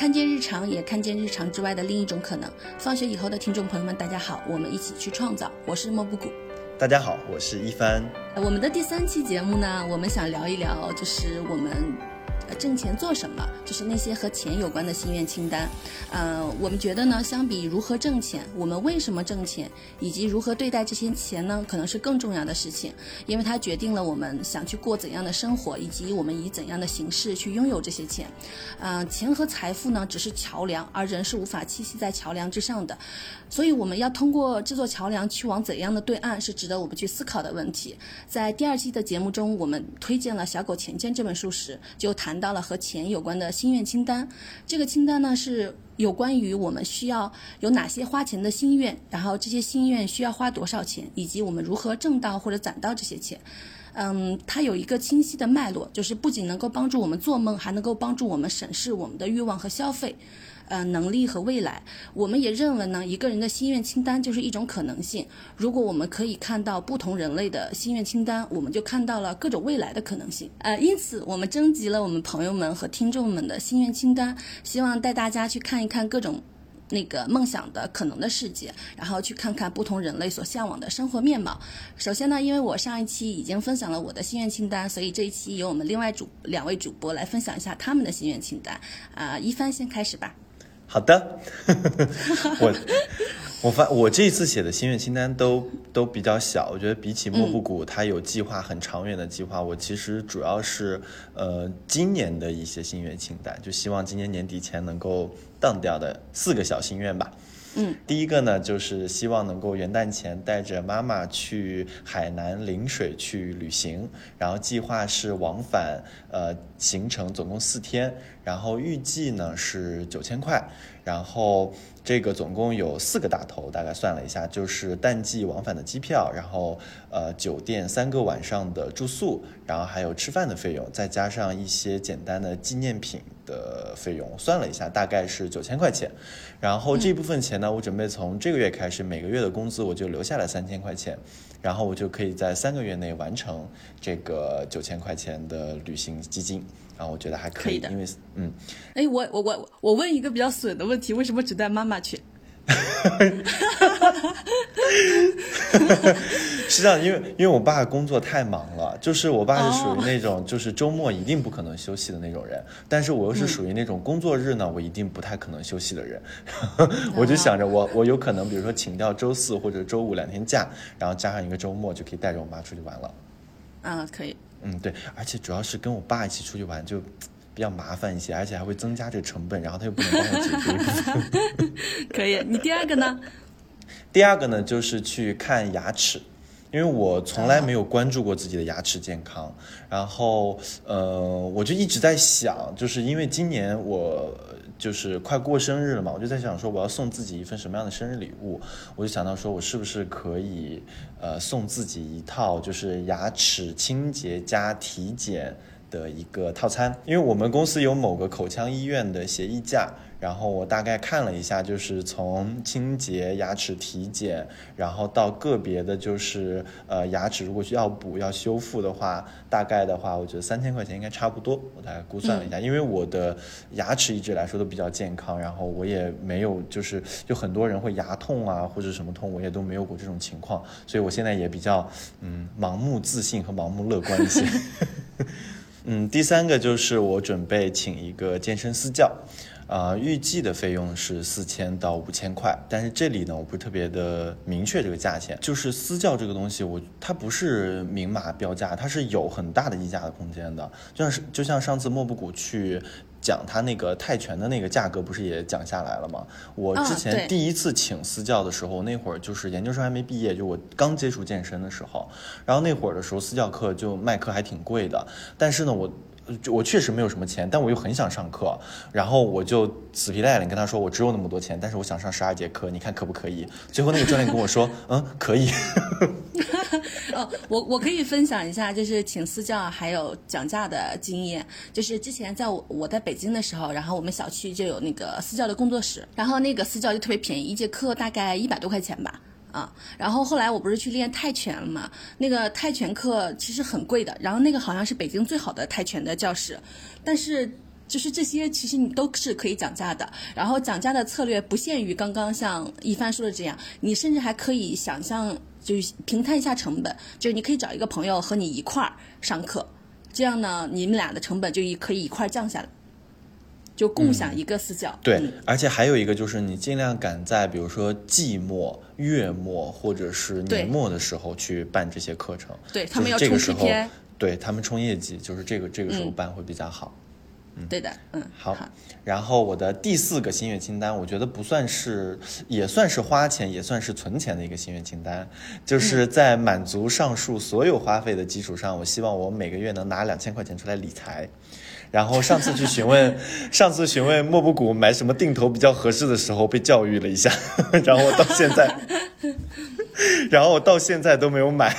看见日常，也看见日常之外的另一种可能。放学以后的听众朋友们，大家好，我们一起去创造。我是莫布谷。大家好，我是一帆。我们的第三期节目呢，我们想聊一聊，就是我们。挣钱做什么？就是那些和钱有关的心愿清单。呃，我们觉得呢，相比如何挣钱，我们为什么挣钱，以及如何对待这些钱呢，可能是更重要的事情，因为它决定了我们想去过怎样的生活，以及我们以怎样的形式去拥有这些钱。呃，钱和财富呢，只是桥梁，而人是无法栖息在桥梁之上的。所以，我们要通过这座桥梁去往怎样的对岸，是值得我们去思考的问题。在第二期的节目中，我们推荐了《小狗钱钱》这本书时，就谈。到了和钱有关的心愿清单，这个清单呢是有关于我们需要有哪些花钱的心愿，然后这些心愿需要花多少钱，以及我们如何挣到或者攒到这些钱。嗯，它有一个清晰的脉络，就是不仅能够帮助我们做梦，还能够帮助我们审视我们的欲望和消费。呃，能力和未来，我们也认为呢，一个人的心愿清单就是一种可能性。如果我们可以看到不同人类的心愿清单，我们就看到了各种未来的可能性。呃，因此我们征集了我们朋友们和听众们的心愿清单，希望带大家去看一看各种那个梦想的可能的世界，然后去看看不同人类所向往的生活面貌。首先呢，因为我上一期已经分享了我的心愿清单，所以这一期由我们另外主两位主播来分享一下他们的心愿清单。啊，一帆先开始吧。好的，我我发我这次写的心愿清单都都比较小，我觉得比起莫布谷，它有计划很长远的计划，我其实主要是呃今年的一些心愿清单，就希望今年年底前能够当掉的四个小心愿吧。嗯，第一个呢，就是希望能够元旦前带着妈妈去海南陵水去旅行，然后计划是往返，呃，行程总共四天，然后预计呢是九千块，然后。这个总共有四个大头，大概算了一下，就是淡季往返的机票，然后呃酒店三个晚上的住宿，然后还有吃饭的费用，再加上一些简单的纪念品的费用，算了一下，大概是九千块钱。然后这部分钱呢，我准备从这个月开始，每个月的工资我就留下来三千块钱，然后我就可以在三个月内完成这个九千块钱的旅行基金。然后我觉得还可以的，因为嗯，哎，我我我我问一个比较损的问题，为什么只带妈妈去？是这样，因为因为我爸工作太忙了，就是我爸是属于那种就是周末一定不可能休息的那种人，但是我又是属于那种工作日呢，我一定不太可能休息的人，我就想着我我有可能比如说请掉周四或者周五两天假，然后加上一个周末就可以带着我妈出去玩了。嗯，可以。嗯，对，而且主要是跟我爸一起出去玩就比较麻烦一些，而且还会增加这个成本，然后他又不能帮我解决。可以，你第二个呢？第二个呢，就是去看牙齿，因为我从来没有关注过自己的牙齿健康，然后呃，我就一直在想，就是因为今年我。就是快过生日了嘛，我就在想说我要送自己一份什么样的生日礼物，我就想到说我是不是可以，呃，送自己一套就是牙齿清洁加体检的一个套餐，因为我们公司有某个口腔医院的协议价。然后我大概看了一下，就是从清洁牙齿、体检，然后到个别的，就是呃牙齿如果需要补、要修复的话，大概的话，我觉得三千块钱应该差不多。我大概估算了一下，因为我的牙齿一直来说都比较健康，然后我也没有就是就很多人会牙痛啊或者什么痛，我也都没有过这种情况，所以我现在也比较嗯盲目自信和盲目乐观一些。嗯，第三个就是我准备请一个健身私教。啊，预计的费用是四千到五千块，但是这里呢，我不是特别的明确这个价钱。就是私教这个东西，我它不是明码标价，它是有很大的溢价的空间的。就像是就像上次莫布谷去讲他那个泰拳的那个价格，不是也讲下来了吗？我之前第一次请私教的时候，那会儿就是研究生还没毕业，就我刚接触健身的时候，然后那会儿的时候私教课就卖课还挺贵的，但是呢，我。我确实没有什么钱，但我又很想上课，然后我就死皮赖脸跟他说，我只有那么多钱，但是我想上十二节课，你看可不可以？最后那个教练跟我说，嗯，可以。哦，我我可以分享一下，就是请私教还有讲价的经验。就是之前在我我在北京的时候，然后我们小区就有那个私教的工作室，然后那个私教就特别便宜，一节课大概一百多块钱吧。啊，然后后来我不是去练泰拳了嘛？那个泰拳课其实很贵的，然后那个好像是北京最好的泰拳的教室，但是就是这些其实你都是可以讲价的。然后讲价的策略不限于刚刚像一帆说的这样，你甚至还可以想象，就平摊一下成本，就是你可以找一个朋友和你一块儿上课，这样呢，你们俩的成本就可以一块儿降下来。就共享一个私教，对，嗯。而且还有一个就是你尽量赶在比如说季末、月末或者是年末的时候去办这些课程，就对他们要个时候 KPI，对他们冲业绩，就是这个这个时候嗯。办会比较好。嗯。对的，嗯，好，然后我的第四个心愿清单，我觉得不算是，也算是花钱，也算是存钱的一个心愿清单，就是在满足上述所有花费的基础上，我希望我每个月能拿两千块钱出来理财。然后上次去询问，上次询问莫布谷买什么定投比较合适的时候，被教育了一下，然后我到现在，然后我到现在都没有买，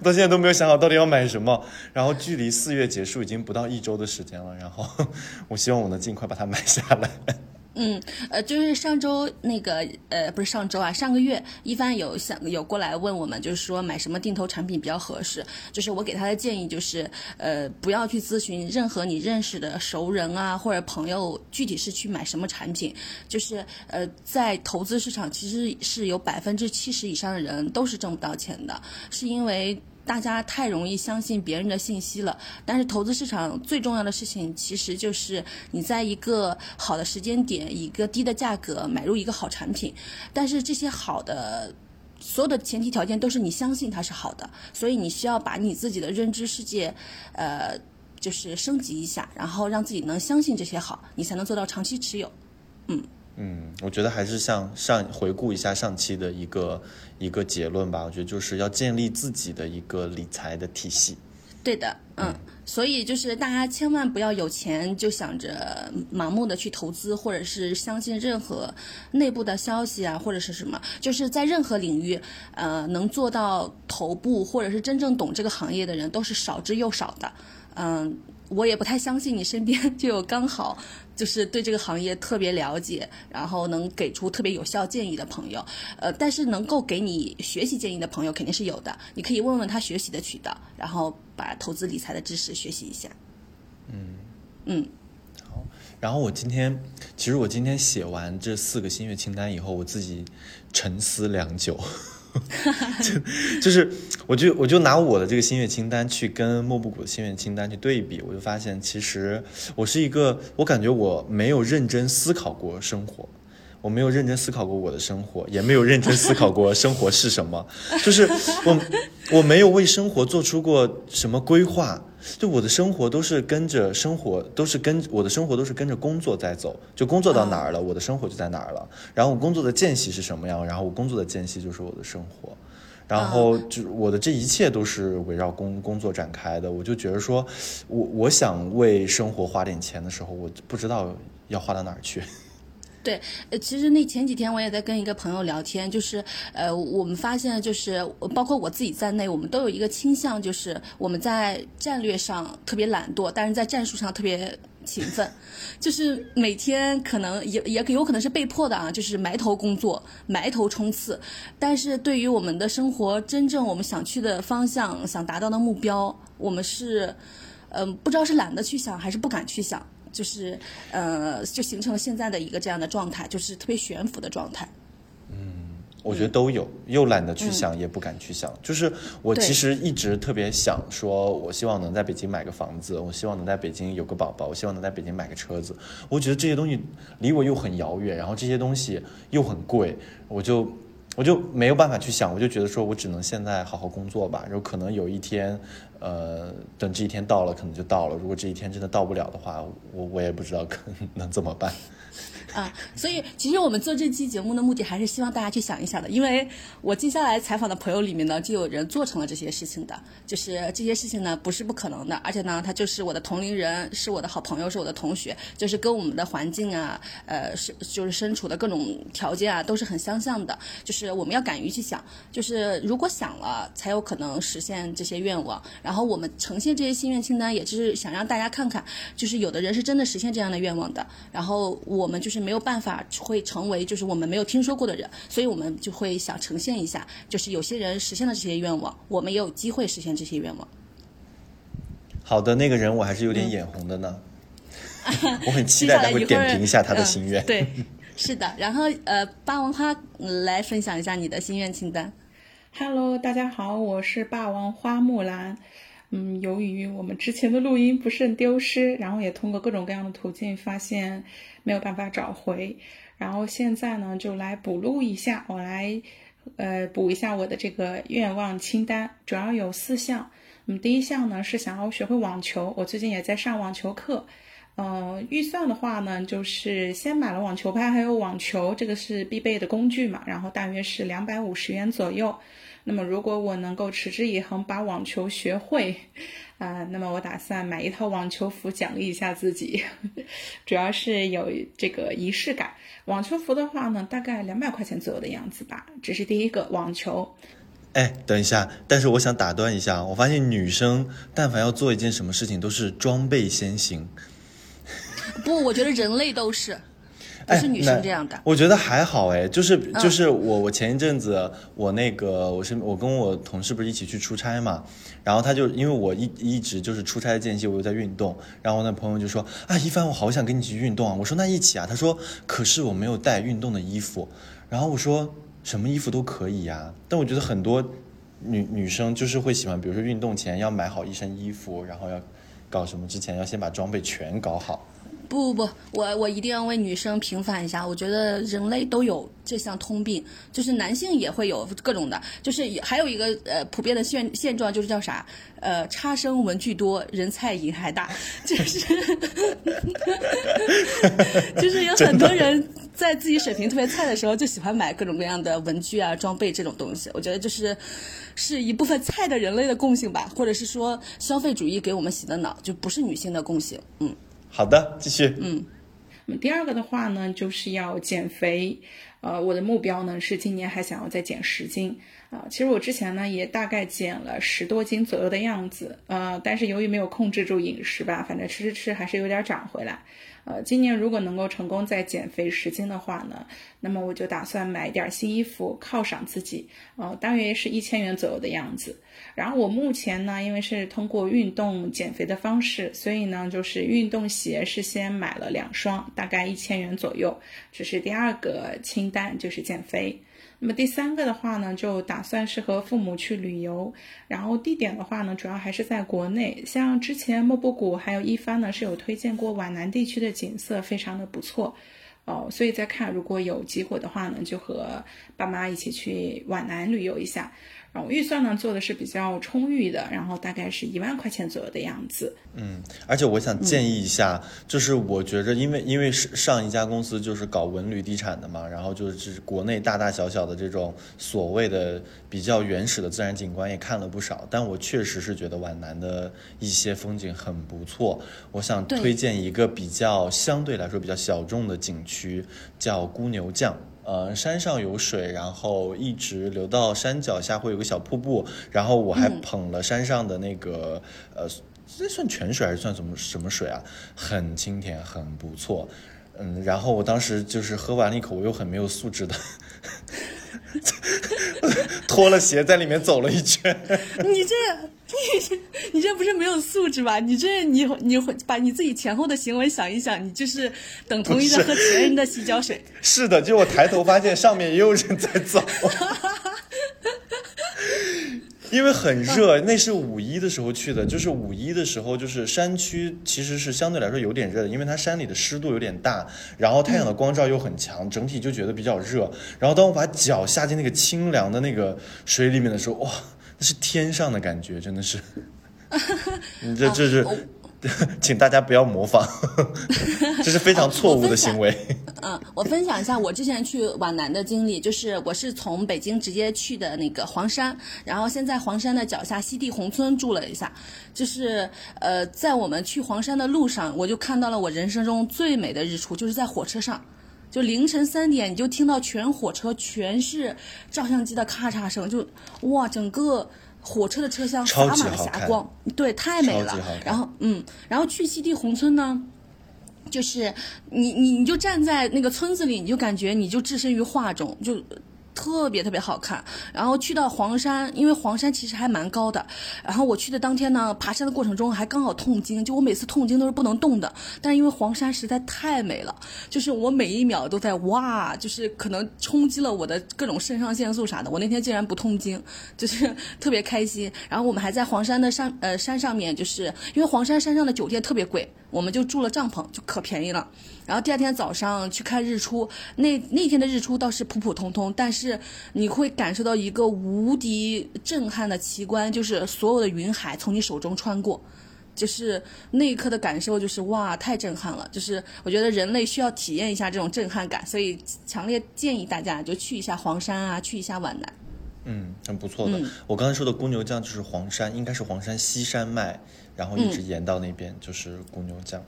我到现在都没有想好到底要买什么。然后距离四月结束已经不到一周的时间了，然后我希望我能尽快把它买下来。嗯，呃，就是上周那个，呃，不是上周啊，上个月一帆有想有过来问我们，就是说买什么定投产品比较合适。就是我给他的建议就是，呃，不要去咨询任何你认识的熟人啊或者朋友，具体是去买什么产品。就是呃，在投资市场其实是有百分之七十以上的人都是挣不到钱的，是因为。大家太容易相信别人的信息了，但是投资市场最重要的事情其实就是你在一个好的时间点，一个低的价格买入一个好产品，但是这些好的。所有的前提条件都是你相信它是好的，所以你需要把你自己的认知世界，呃，就是升级一下，然后让自己能相信这些好，你才能做到长期持有。嗯，我觉得还是像上回顾一下上期的一个一个结论吧，我觉得就是要建立自己的一个理财的体系。对的，嗯，所以就是大家千万不要有钱就想着盲目的去投资，或者是相信任何内部的消息啊，或者是什么，就是在任何领域，呃，能做到头部或者是真正懂这个行业的人都是少之又少的，嗯。我也不太相信你身边就有刚好就是对这个行业特别了解，然后能给出特别有效建议的朋友，呃，但是能够给你学习建议的朋友肯定是有的，你可以问问他学习的渠道，然后把投资理财的知识学习一下。嗯嗯，好然后我今天，其实我今天写完这四个心愿清单以后，我自己沉思良久。就 就是，我就我就拿我的这个心愿清单去跟莫布谷的心愿清单去对比，我就发现其实我是一个，我感觉我没有认真思考过生活，我没有认真思考过我的生活，也没有认真思考过生活是什么，就是我我没有为生活做出过什么规划。就我的生活都是跟着生活，都是跟我的生活都是跟着工作在走，就工作到哪儿了，我的生活就在哪儿了。然后我工作的间隙是什么样，然后我工作的间隙就是我的生活，然后就我的这一切都是围绕工工作展开的。我就觉得说，我我想为生活花点钱的时候，我不知道要花到哪儿去。对，呃，其实那前几天我也在跟一个朋友聊天，就是呃，我们发现就是包括我自己在内，我们都有一个倾向，就是我们在战略上特别懒惰，但是在战术上特别勤奋，就是每天可能也也有可能是被迫的啊，就是埋头工作，埋头冲刺。但是对于我们的生活，真正我们想去的方向、想达到的目标，我们是嗯、不知道是懒得去想，还是不敢去想。就是呃，就形成了现在的一个这样的状态，就是特别悬浮的状态。嗯我觉得都有，又懒得去想，也不敢去想。就是我其实一直特别想说，我希望能在北京买个房子，我希望能在北京有个宝宝，我希望能在北京买个车子。我觉得这些东西离我又很遥远，然后这些东西又很贵，我就我就没有办法去想。我就觉得说我只能现在好好工作吧。然后可能有一天，呃，等这一天到了，可能就到了。如果这一天真的到不了的话，我我也不知道可能怎么办。啊，所以其实我们做这期节目的目的还是希望大家去想一想的，因为我接下来采访的朋友里面呢，就有人做成了这些事情的，就是这些事情呢不是不可能的，而且呢，他就是我的同龄人，是我的好朋友，是我的同学，就是跟我们的环境啊，呃，是就是身处的各种条件啊，都是很相像的，就是我们要敢于去想，就是如果想了，才有可能实现这些愿望。然后我们呈现这些心愿清单，也就是想让大家看看，就是有的人是真的实现这样的愿望的，然后我们就是。没有办法会成为就是我们没有听说过的人，所以我们就会想呈现一下，就是有些人实现了这些愿望，我们也有机会实现这些愿望。好的，那个人我还是有点眼红的呢。我很期待他会点评一下他的心愿。嗯、对，是的。然后呃，霸王花来分享一下你的心愿清单。Hello，大家好，我是霸王花木兰。嗯，由于我们之前的录音不慎丢失，然后也通过各种各样的途径发现没有办法找回，然后现在呢就来补录一下，我来呃补一下我的这个愿望清单，主要有四项。嗯，第一项呢是想要学会网球，我最近也在上网球课。嗯，预算的话呢，就是先买了网球拍，还有网球，这个是必备的工具嘛，然后大约是两百五十元左右。那么，如果我能够持之以恒把网球学会，啊，那么我打算买一套网球服奖励一下自己，主要是有这个仪式感。网球服的话呢，大概两百块钱左右的样子吧。这是第一个网球。哎，等一下，但是我想打断一下，我发现女生但凡要做一件什么事情，都是装备先行。不，我觉得人类都是。不是女生这样的，我觉得还好哎，就是就是我我前一阵子我那个我是我跟我同事不是一起去出差嘛，然后他就因为我一一直就是出差间隙我又在运动，然后我那朋友就说啊一帆我好想跟你一起运动啊，我说那一起啊，他说可是我没有带运动的衣服，然后我说什么衣服都可以呀，但我觉得很多女女生就是会喜欢，比如说运动前要买好一身衣服，然后要搞什么之前要先把装备全搞好。不不不，我我一定要为女生平反一下。我觉得人类都有这项通病，就是男性也会有各种的，就是还有一个呃普遍的现现状，就是叫啥？呃，差生文具多，人菜瘾还大，就是 就是有很多人在自己水平特别菜的时候，就喜欢买各种各样的文具啊、装备这种东西。我觉得就是是一部分菜的人类的共性吧，或者是说消费主义给我们洗的脑，就不是女性的共性。嗯。好的，继续。嗯，那么第二个的话呢，就是要减肥。呃，我的目标呢是今年还想要再减十斤。啊，其实我之前呢也大概减了十多斤左右的样子。呃，但是由于没有控制住饮食吧，反正吃吃吃还是有点长回来。呃，今年如果能够成功再减肥十斤的话呢，那么我就打算买点新衣服犒赏自己，呃，大约是一千元左右的样子。然后我目前呢，因为是通过运动减肥的方式，所以呢，就是运动鞋是先买了两双，大概一千元左右。这是第二个清单，就是减肥。那么第三个的话呢，就打算是和父母去旅游，然后地点的话呢，主要还是在国内。像之前莫布谷还有一帆呢是有推荐过皖南地区的景色，非常的不错，哦，所以在看如果有机会的话呢，就和爸妈一起去皖南旅游一下。然后预算呢做的是比较充裕的，然后大概是一万块钱左右的样子。嗯，而且我想建议一下，就是我觉着，因为因为是上一家公司就是搞文旅地产的嘛，然后就是国内大大小小的这种所谓的比较原始的自然景观也看了不少，但我确实是觉得皖南的一些风景很不错。我想推荐一个比较相对来说比较小众的景区，叫牯牛降。呃，山上有水，然后一直流到山脚下，会有个小瀑布。然后我还捧了山上的那个，呃，这算泉水还是算什么什么水啊？很清甜，很不错。嗯，然后我当时就是喝完了一口，我又很没有素质的，脱了鞋在里面走了一圈。你这。你你这不是没有素质吧？你这你你会把你自己前后的行为想一想，你就是等同于在喝别人的洗脚水。是的，就我抬头发现上面也有人在走。因为很热，那是五一的时候去的，就是五一的时候，就是山区其实是相对来说有点热的，因为它山里的湿度有点大，然后太阳的光照又很强，整体就觉得比较热。然后当我把脚下进那个清凉的那个水里面的时候，哇！那是天上的感觉，真的是。你这这是，请大家不要模仿，这是非常错误的行为。嗯，我分享一下我之前去皖南的经历，就是我是从北京直接去的那个黄山，然后先在黄山的脚下西递宏村住了一下，就是呃，在我们去黄山的路上，我就看到了我人生中最美的日出，就是在火车上，就凌晨三点，你就听到全火车全是照相机的咔嚓声，就哇，整个火车的车厢洒满了霞光，对，太美了。然后嗯，然后去西递宏村呢。就是你你你就站在那个村子里，你就感觉你就置身于画中，就特别特别好看。然后去到黄山，因为黄山其实还蛮高的。然后我去的当天呢，爬山的过程中还刚好痛经，就我每次痛经都是不能动的。但是因为黄山实在太美了，就是我每一秒都在哇，就是可能冲击了我的各种肾上腺素啥的。我那天竟然不痛经，就是特别开心。然后我们还在黄山的山呃山上面，就是因为黄山山上的酒店特别贵，我们就住了帐篷，就可便宜了。然后第二天早上去看日出，那那天的日出倒是普普通通，但是你会感受到一个无敌震撼的奇观，就是所有的云海从你手中穿过，就是那一刻的感受就是哇，太震撼了！就是我觉得人类需要体验一下这种震撼感，所以强烈建议大家就去一下黄山啊，去一下皖南。嗯，很不错的。我刚才说的公牛酱就是黄山，应该是黄山西山脉，然后一直沿到那边就是公牛酱。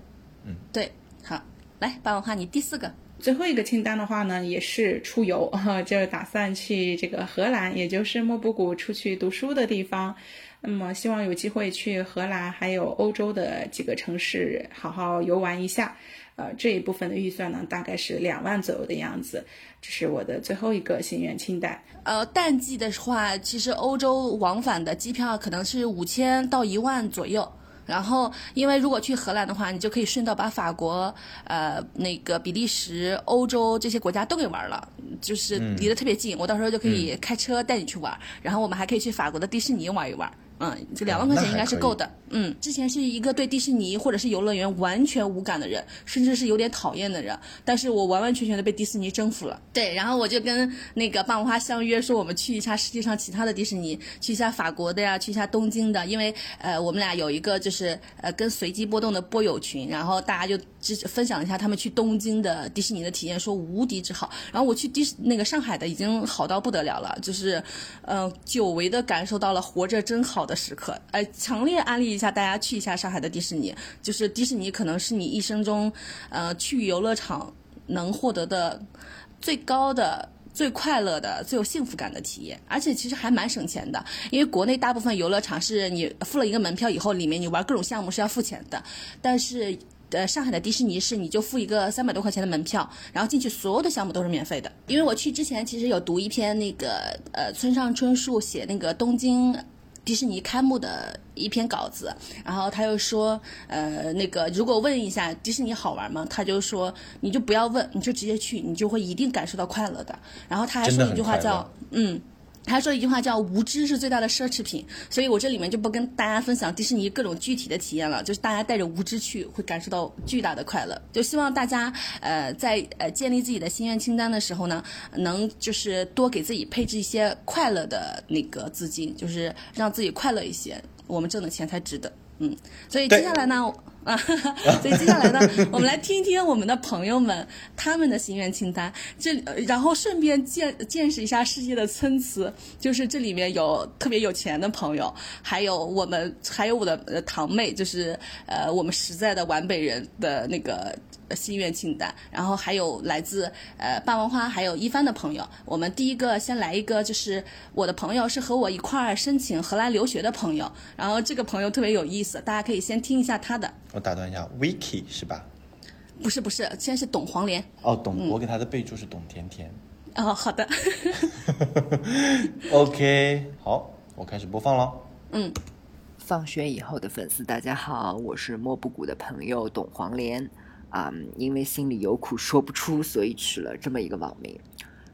嗯，对，好。来，八文化，你第四个，最后一个清单的话呢，也是出游，就是打算去这个荷兰，也就是莫布谷出去读书的地方。那么希望有机会去荷兰，还有欧洲的几个城市好好游玩一下。呃，这一部分的预算呢，大概是两万左右的样子。这是我的最后一个心愿清单。呃，淡季的话，其实欧洲往返的机票可能是五千到一万左右。然后，因为如果去荷兰的话，你就可以顺道把法国、呃那个比利时、欧洲这些国家都给玩了，就是离得特别近，我到时候就可以开车带你去玩。然后我们还可以去法国的迪士尼玩一玩。嗯，这两万块钱应该是够的。嗯，之前是一个对迪士尼或者是游乐园完全无感的人，甚至是有点讨厌的人，但是我完完全全的被迪士尼征服了。对，然后我就跟那个霸王花相约说，我们去一下世界上其他的迪士尼，去一下法国的呀，去一下东京的，因为呃，我们俩有一个就是呃跟随机波动的波友群，然后大家就分享一下他们去东京的迪士尼的体验，说无敌之好。然后我去迪士那个上海的已经好到不得了了，就是呃久违的感受到了活着真好。的时刻，呃，强烈安利一下大家去一下上海的迪士尼，就是迪士尼可能是你一生中，呃，去游乐场能获得的最高的、最快乐的、最有幸福感的体验，而且其实还蛮省钱的，因为国内大部分游乐场是你付了一个门票以后，里面你玩各种项目是要付钱的，但是呃，上海的迪士尼是你就付一个三百多块钱的门票，然后进去所有的项目都是免费的。因为我去之前其实有读一篇那个呃村上春树写那个东京。迪士尼开幕的一篇稿子，然后他又说，呃，那个如果问一下迪士尼好玩吗？他就说，你就不要问，你就直接去，你就会一定感受到快乐的。然后他还说一句话叫，嗯。他说一句话叫“无知是最大的奢侈品”，所以我这里面就不跟大家分享迪士尼各种具体的体验了，就是大家带着无知去，会感受到巨大的快乐。就希望大家呃在呃建立自己的心愿清单的时候呢，能就是多给自己配置一些快乐的那个资金，就是让自己快乐一些，我们挣的钱才值得。嗯，所以接下来呢。啊，所以接下来呢，我们来听一听我们的朋友们他们的心愿清单。这然后顺便见见识一下世界的参差，就是这里面有特别有钱的朋友，还有我们，还有我的堂妹，就是呃我们实在的皖北人的那个心愿清单。然后还有来自呃霸王花还有一帆的朋友。我们第一个先来一个，就是我的朋友是和我一块儿申请荷兰留学的朋友。然后这个朋友特别有意思，大家可以先听一下他的。我打断一下，Vicky 是吧？不是不是，先是董黄连。哦，董，我给他的备注是董甜甜。哦，好的。OK，好，我开始播放了。嗯，放学以后的粉丝，大家好，我是莫布谷的朋友董黄连。啊，因为心里有苦说不出，所以取了这么一个网名。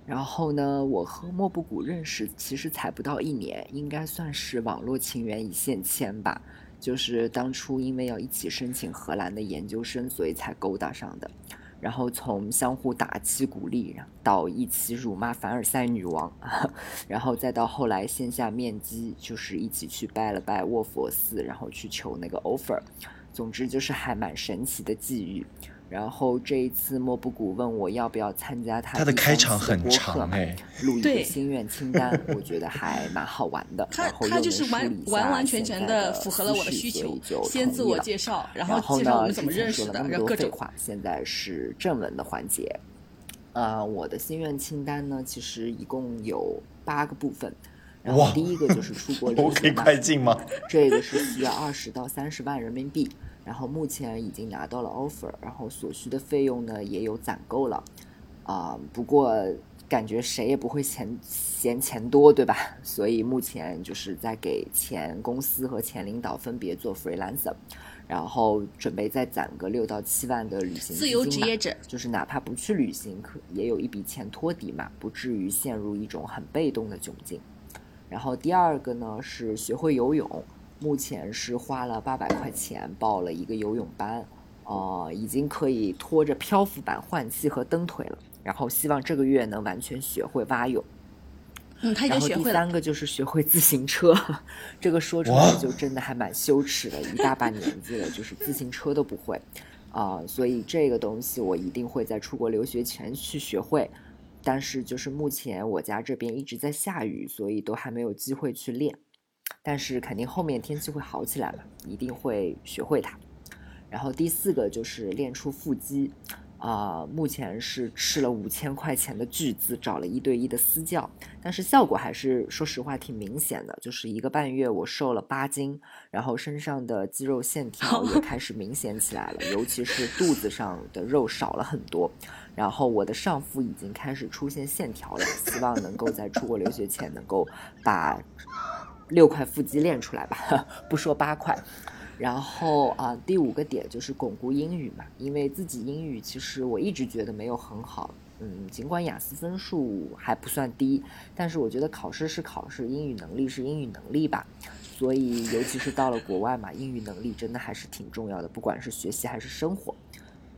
然后呢，我和莫布谷认识其实才不到一年，应该算是网络情缘一线牵吧。就是当初因为要一起申请荷兰的研究生，所以才勾搭上的。然后从相互打气鼓励，到一起辱骂凡尔赛女王，然后再到后来线下面基，就是一起去拜了拜卧佛寺，然后去求那个 offer。总之就是还蛮神奇的际遇。然后这一次莫布谷问我要不要参加他的开场很长哎，录一个心愿清单，我觉得还蛮好玩的。他他就是完完完全全的符合了我的需求，先自我介绍，然后介绍我们怎么认识的，然后各种话。现在是正文的环节。呃，我的心愿清单呢，其实一共有八个部分。然后第一个就是出国 留学嘛，快进吗？这个是需要二十到三十万人民币。然后目前已经拿到了 offer，然后所需的费用呢也有攒够了，啊，不过感觉谁也不会嫌嫌钱多，对吧？所以目前就是在给前公司和前领导分别做 freelancer，然后准备再攒个六到七万的旅行自由职业者，就是哪怕不去旅行，可也有一笔钱托底嘛，不至于陷入一种很被动的窘境。然后第二个呢是学会游泳，目前是花了八百块钱报了一个游泳班，呃，已经可以拖着漂浮板换气和蹬腿了。然后希望这个月能完全学会蛙泳。嗯，他已经学会了。第三个就是学会自行车，这个说出来就真的还蛮羞耻的，一大把年纪了，就是自行车都不会啊。所以这个东西我一定会在出国留学前去学会。但是就是目前我家这边一直在下雨，所以都还没有机会去练。但是肯定后面天气会好起来嘛，一定会学会它。然后第四个就是练出腹肌。啊，目前是吃了五千块钱的巨资，找了一对一的私教，但是效果还是说实话挺明显的，就是一个半月我瘦了八斤，然后身上的肌肉线条 也开始明显起来了，尤其是肚子上的肉少了很多，然后我的上腹已经开始出现线条了，希望能够在出国留学前能够把六块腹肌练出来吧，不说八块。然后啊，第五个点就是巩固英语嘛，因为自己英语其实我一直觉得没有很好，嗯，尽管雅思分数还不算低，但是我觉得考试是考试，英语能力是英语能力吧，所以尤其是到了国外嘛，英语能力真的还是挺重要的，不管是学习还是生活，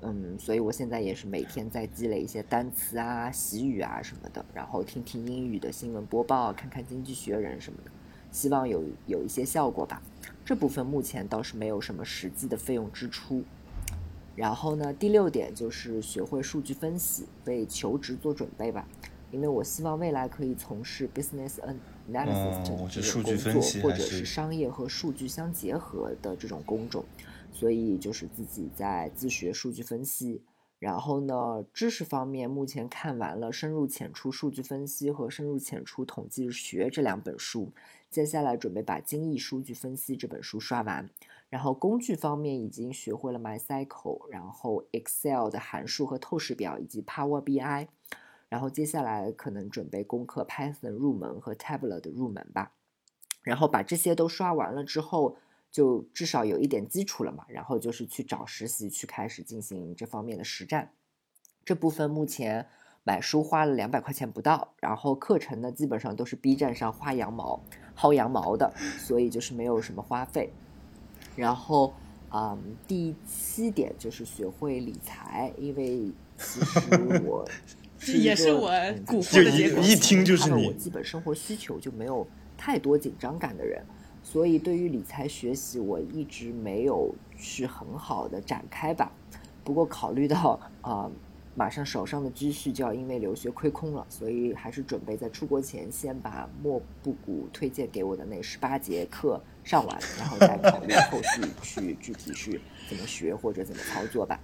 嗯，所以我现在也是每天在积累一些单词啊、习语啊什么的，然后听听英语的新闻播报，看看经济学人什么的，希望有有一些效果吧。这部分目前倒是没有什么实际的费用支出。然后呢，第六点就是学会数据分析，为求职做准备吧。因为我希望未来可以从事 business analysis 这种工作，或者是商业和数据相结合的这种工种，所以就是自己在自学数据分析。然后呢，知识方面目前看完了《深入浅出数据分析》和《深入浅出统计学》这两本书。接下来准备把《精益数据分析》这本书刷完，然后工具方面已经学会了 MySQL，然后 Excel 的函数和透视表以及 Power BI，然后接下来可能准备攻克 Python 入门和 Tableau 的入门吧。然后把这些都刷完了之后，就至少有一点基础了嘛。然后就是去找实习，去开始进行这方面的实战。这部分目前。买书花了两百块钱不到，然后课程呢基本上都是 B 站上花羊毛、薅羊毛的，所以就是没有什么花费。然后，嗯，第七点就是学会理财，因为其实我 也是我就一一听就是你，我基本生活需求就没有太多紧张感的人，所以对于理财学习我一直没有去很好的展开吧。不过考虑到啊。马上手上的积蓄就要因为留学亏空了，所以还是准备在出国前先把莫布谷推荐给我的那十八节课上完，然后再考虑后续 去具体是怎么学或者怎么操作吧。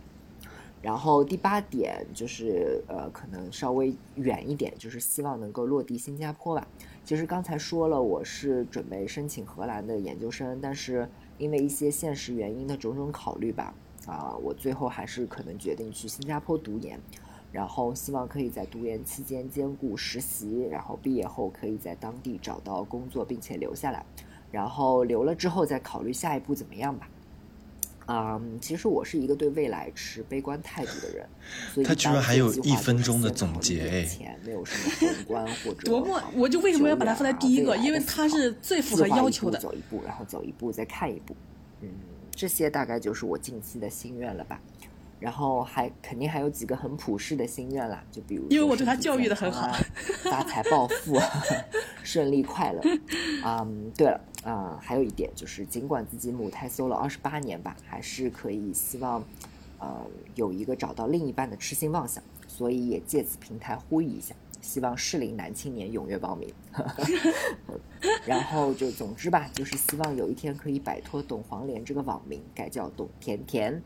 然后第八点就是呃，可能稍微远一点，就是希望能够落地新加坡吧。其实刚才说了，我是准备申请荷兰的研究生，但是因为一些现实原因的种种考虑吧。啊，我最后还是可能决定去新加坡读研，然后希望可以在读研期间兼顾实习，然后毕业后可以在当地找到工作，并且留下来，然后留了之后再考虑下一步怎么样吧。嗯，其实我是一个对未来持悲观态度的人，所以他居然还有一分钟的总结哎，没有什么宏观或 者多么，我就为什么要把它放在第一个？因为它是最符合要求的。走一步，然后走一步，再看一步，嗯。这些大概就是我近期的心愿了吧，然后还肯定还有几个很普世的心愿啦，就比如因为我对他教育的很好，发财暴富，顺利快乐。嗯，对了，啊，还有一点就是，尽管自己母胎 solo 了二十八年吧，还是可以希望，呃，有一个找到另一半的痴心妄想，所以也借此平台呼吁一下。希望适龄男青年踊跃报名，然后就总之吧，就是希望有一天可以摆脱“董黄连”这个网名，改叫“董甜甜”。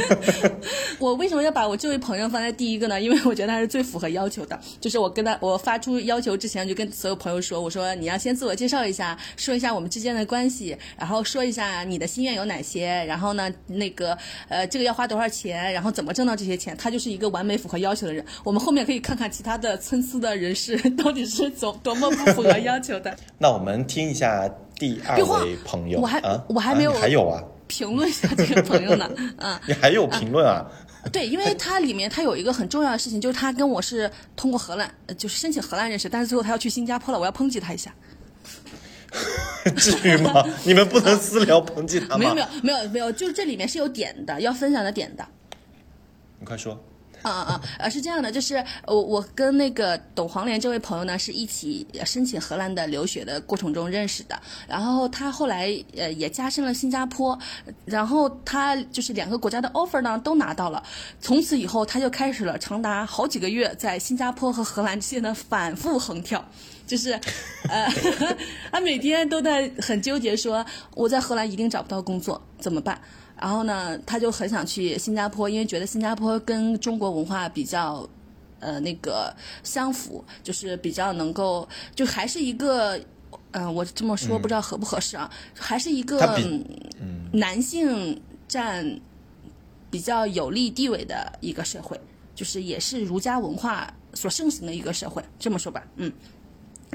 我为什么要把我这位朋友放在第一个呢？因为我觉得他是最符合要求的。就是我跟他，我发出要求之前，就跟所有朋友说，我说你要先自我介绍一下，说一下我们之间的关系，然后说一下你的心愿有哪些，然后呢，那个呃，这个要花多少钱，然后怎么挣到这些钱。他就是一个完美符合要求的人。我们后面可以看看其他的参差的人士到底是多多么不符合要求的。那我们听一下第二位朋友。我还啊，我还没有啊还有啊？评论一下这个朋友呢，嗯。你还有评论啊？对，因为它里面它有一个很重要的事情，就是他跟我是通过荷兰，呃就是申请荷兰认识，但是最后他要去新加坡了，我要抨击他一下。至于吗？你们不能私聊抨击他吗？没有没有没有没有，就是这里面是有点的，要分享的点的。你快说。啊啊啊！呃，是这样的，就是我我跟那个董黄连这位朋友呢，是一起申请荷兰的留学的过程中认识的。然后他后来呃也加深了新加坡，然后他就是两个国家的 offer 呢都拿到了。从此以后，他就开始了长达好几个月在新加坡和荷兰之间的反复横跳。就是，呃，他每天都在很纠结，说我在荷兰一定找不到工作，怎么办？然后呢，他就很想去新加坡，因为觉得新加坡跟中国文化比较，呃，那个相符，就是比较能够，就还是一个，嗯、我这么说不知道合不合适啊，还是一个男性占比较有利地位的一个社会，就是也是儒家文化所盛行的一个社会，这么说吧，嗯。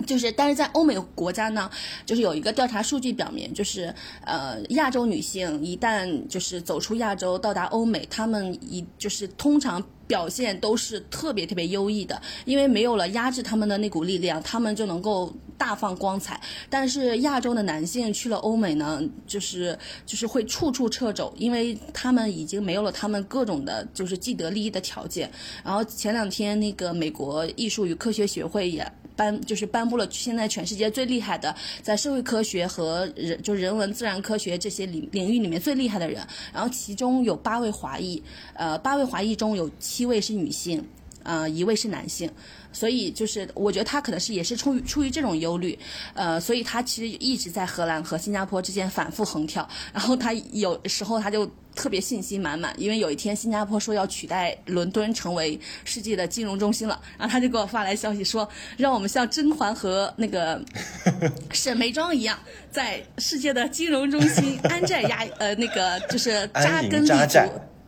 就是，但是在欧美国家呢，就是有一个调查数据表明，就是呃，亚洲女性一旦就是走出亚洲到达欧美，她们一就是通常表现都是特别特别优异的，因为没有了压制他们的那股力量，他们就能够大放光彩。但是亚洲的男性去了欧美呢，就是就是会处处掣肘，因为他们已经没有了他们各种的就是既得利益的条件。然后前两天那个美国艺术与科学学会也。颁就是颁布了现在全世界最厉害的，在社会科学和人就人文自然科学这些领领域里面最厉害的人，然后其中有八位华裔，呃，八位华裔中有七位是女性，呃，一位是男性。所以就是，我觉得他可能是也是出于出于这种忧虑，呃，所以他其实一直在荷兰和新加坡之间反复横跳。然后他有时候他就特别信心满满，因为有一天新加坡说要取代伦敦成为世界的金融中心了，然后他就给我发来消息说，让我们像甄嬛和那个 沈眉庄一样，在世界的金融中心安寨压呃那个就是扎营根立足。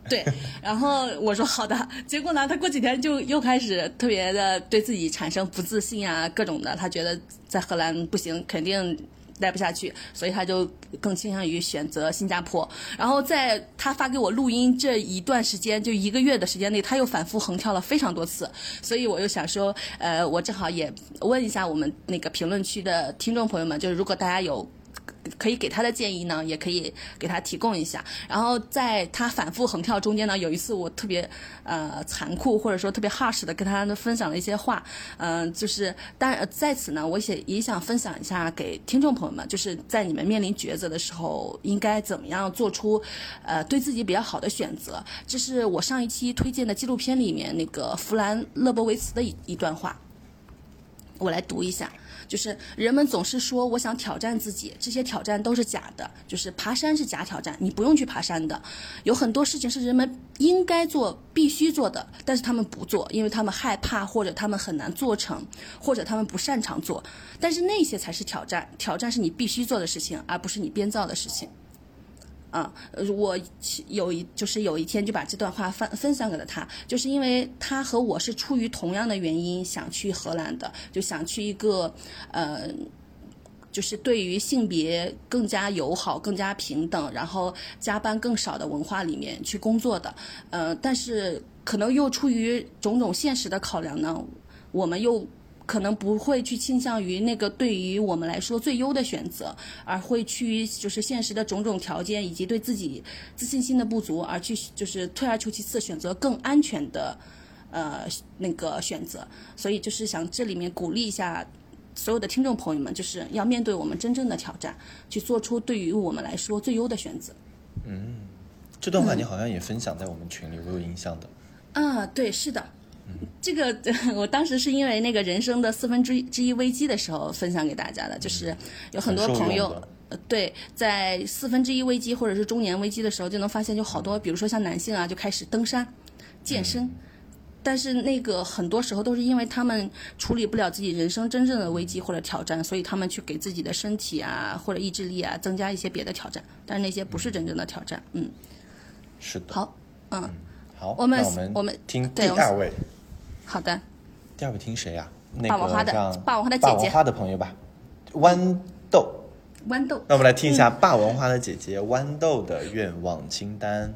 对，然后我说好的，结果呢，他过几天就又开始特别的对自己产生不自信啊，各种的，他觉得在荷兰不行，肯定待不下去，所以他就更倾向于选择新加坡。然后在他发给我录音这一段时间，就一个月的时间内，他又反复横跳了非常多次，所以我又想说，呃，我正好也问一下我们那个评论区的听众朋友们，就是如果大家有。可以给他的建议呢，也可以给他提供一下。然后在他反复横跳中间呢，有一次我特别呃残酷或者说特别 harsh 的跟他分享了一些话，嗯、就是但、在此呢，我也也想分享一下给听众朋友们，就是在你们面临抉择的时候，应该怎么样做出呃对自己比较好的选择。这是我上一期推荐的纪录片里面那个弗兰勒伯维茨的一一段话，我来读一下。就是人们总是说我想挑战自己，这些挑战都是假的。就是爬山是假挑战，你不用去爬山的。有很多事情是人们应该做、必须做的，但是他们不做，因为他们害怕，或者他们很难做成，或者他们不擅长做。但是那些才是挑战，挑战是你必须做的事情，而不是你编造的事情。啊，我有一就是有一天就把这段话分分享给了他，就是因为他和我是出于同样的原因想去荷兰的，就想去一个呃。就是对于性别更加友好、更加平等，然后加班更少的文化里面去工作的，呃，但是可能又出于种种现实的考量呢，我们又可能不会去倾向于那个对于我们来说最优的选择，而会去就是现实的种种条件以及对自己自信心的不足，而去就是退而求其次，选择更安全的呃那个选择。所以就是想这里面鼓励一下所有的听众朋友们，就是要面对我们真正的挑战，去做出对于我们来说最优的选择。嗯这段话你好像也分享在我们群里，我有印象的。啊，对，是的，这个我当时是因为那个人生的四分之一之一危机的时候分享给大家的，就是有很多朋友，呃，对，在四分之一危机或者是中年危机的时候，就能发现就好多，比如说像男性啊，就开始登山、健身，但是那个很多时候都是因为他们处理不了自己人生真正的危机或者挑战，所以他们去给自己的身体啊或者意志力啊增加一些别的挑战，但是那些不是真正的挑战。嗯，是的。好，嗯，好，我们我们我们听第二位，好的，第二位听谁呀？那霸王花的霸王花的姐姐霸王花的朋友吧，豌豆。豌豆。那我们来听一下霸王花的姐姐豌豆的愿望清单。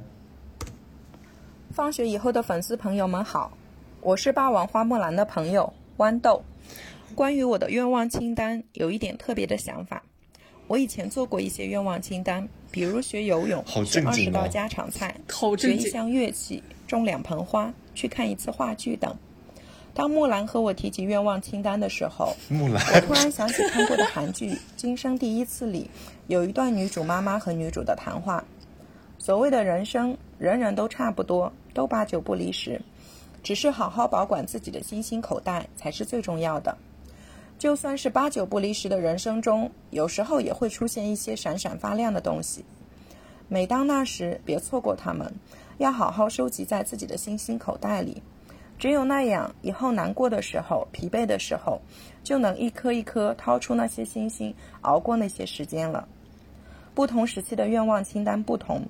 放学以后的粉丝朋友们好，我是霸王花木兰的朋友豌豆。关于我的愿望清单，有一点特别的想法。我以前做过一些愿望清单，比如学游泳、好学二十道家常菜、好正经学一项乐器、种两盆花、去看一次话剧等。当木兰和我提起愿望清单的时候，木兰，我突然想起看过的韩剧《今生第一次》里有一段女主妈妈和女主的谈话。所谓的人生，人人都差不多，都八九不离十，只是好好保管自己的心心口袋才是最重要的。就算是八九不离十的人生中，有时候也会出现一些闪闪发亮的东西。每当那时，别错过它们，要好好收集在自己的心心口袋里。只有那样，以后难过的时候、疲惫的时候，就能一颗一颗掏出那些星星，熬过那些时间了。不同时期的愿望清单不同，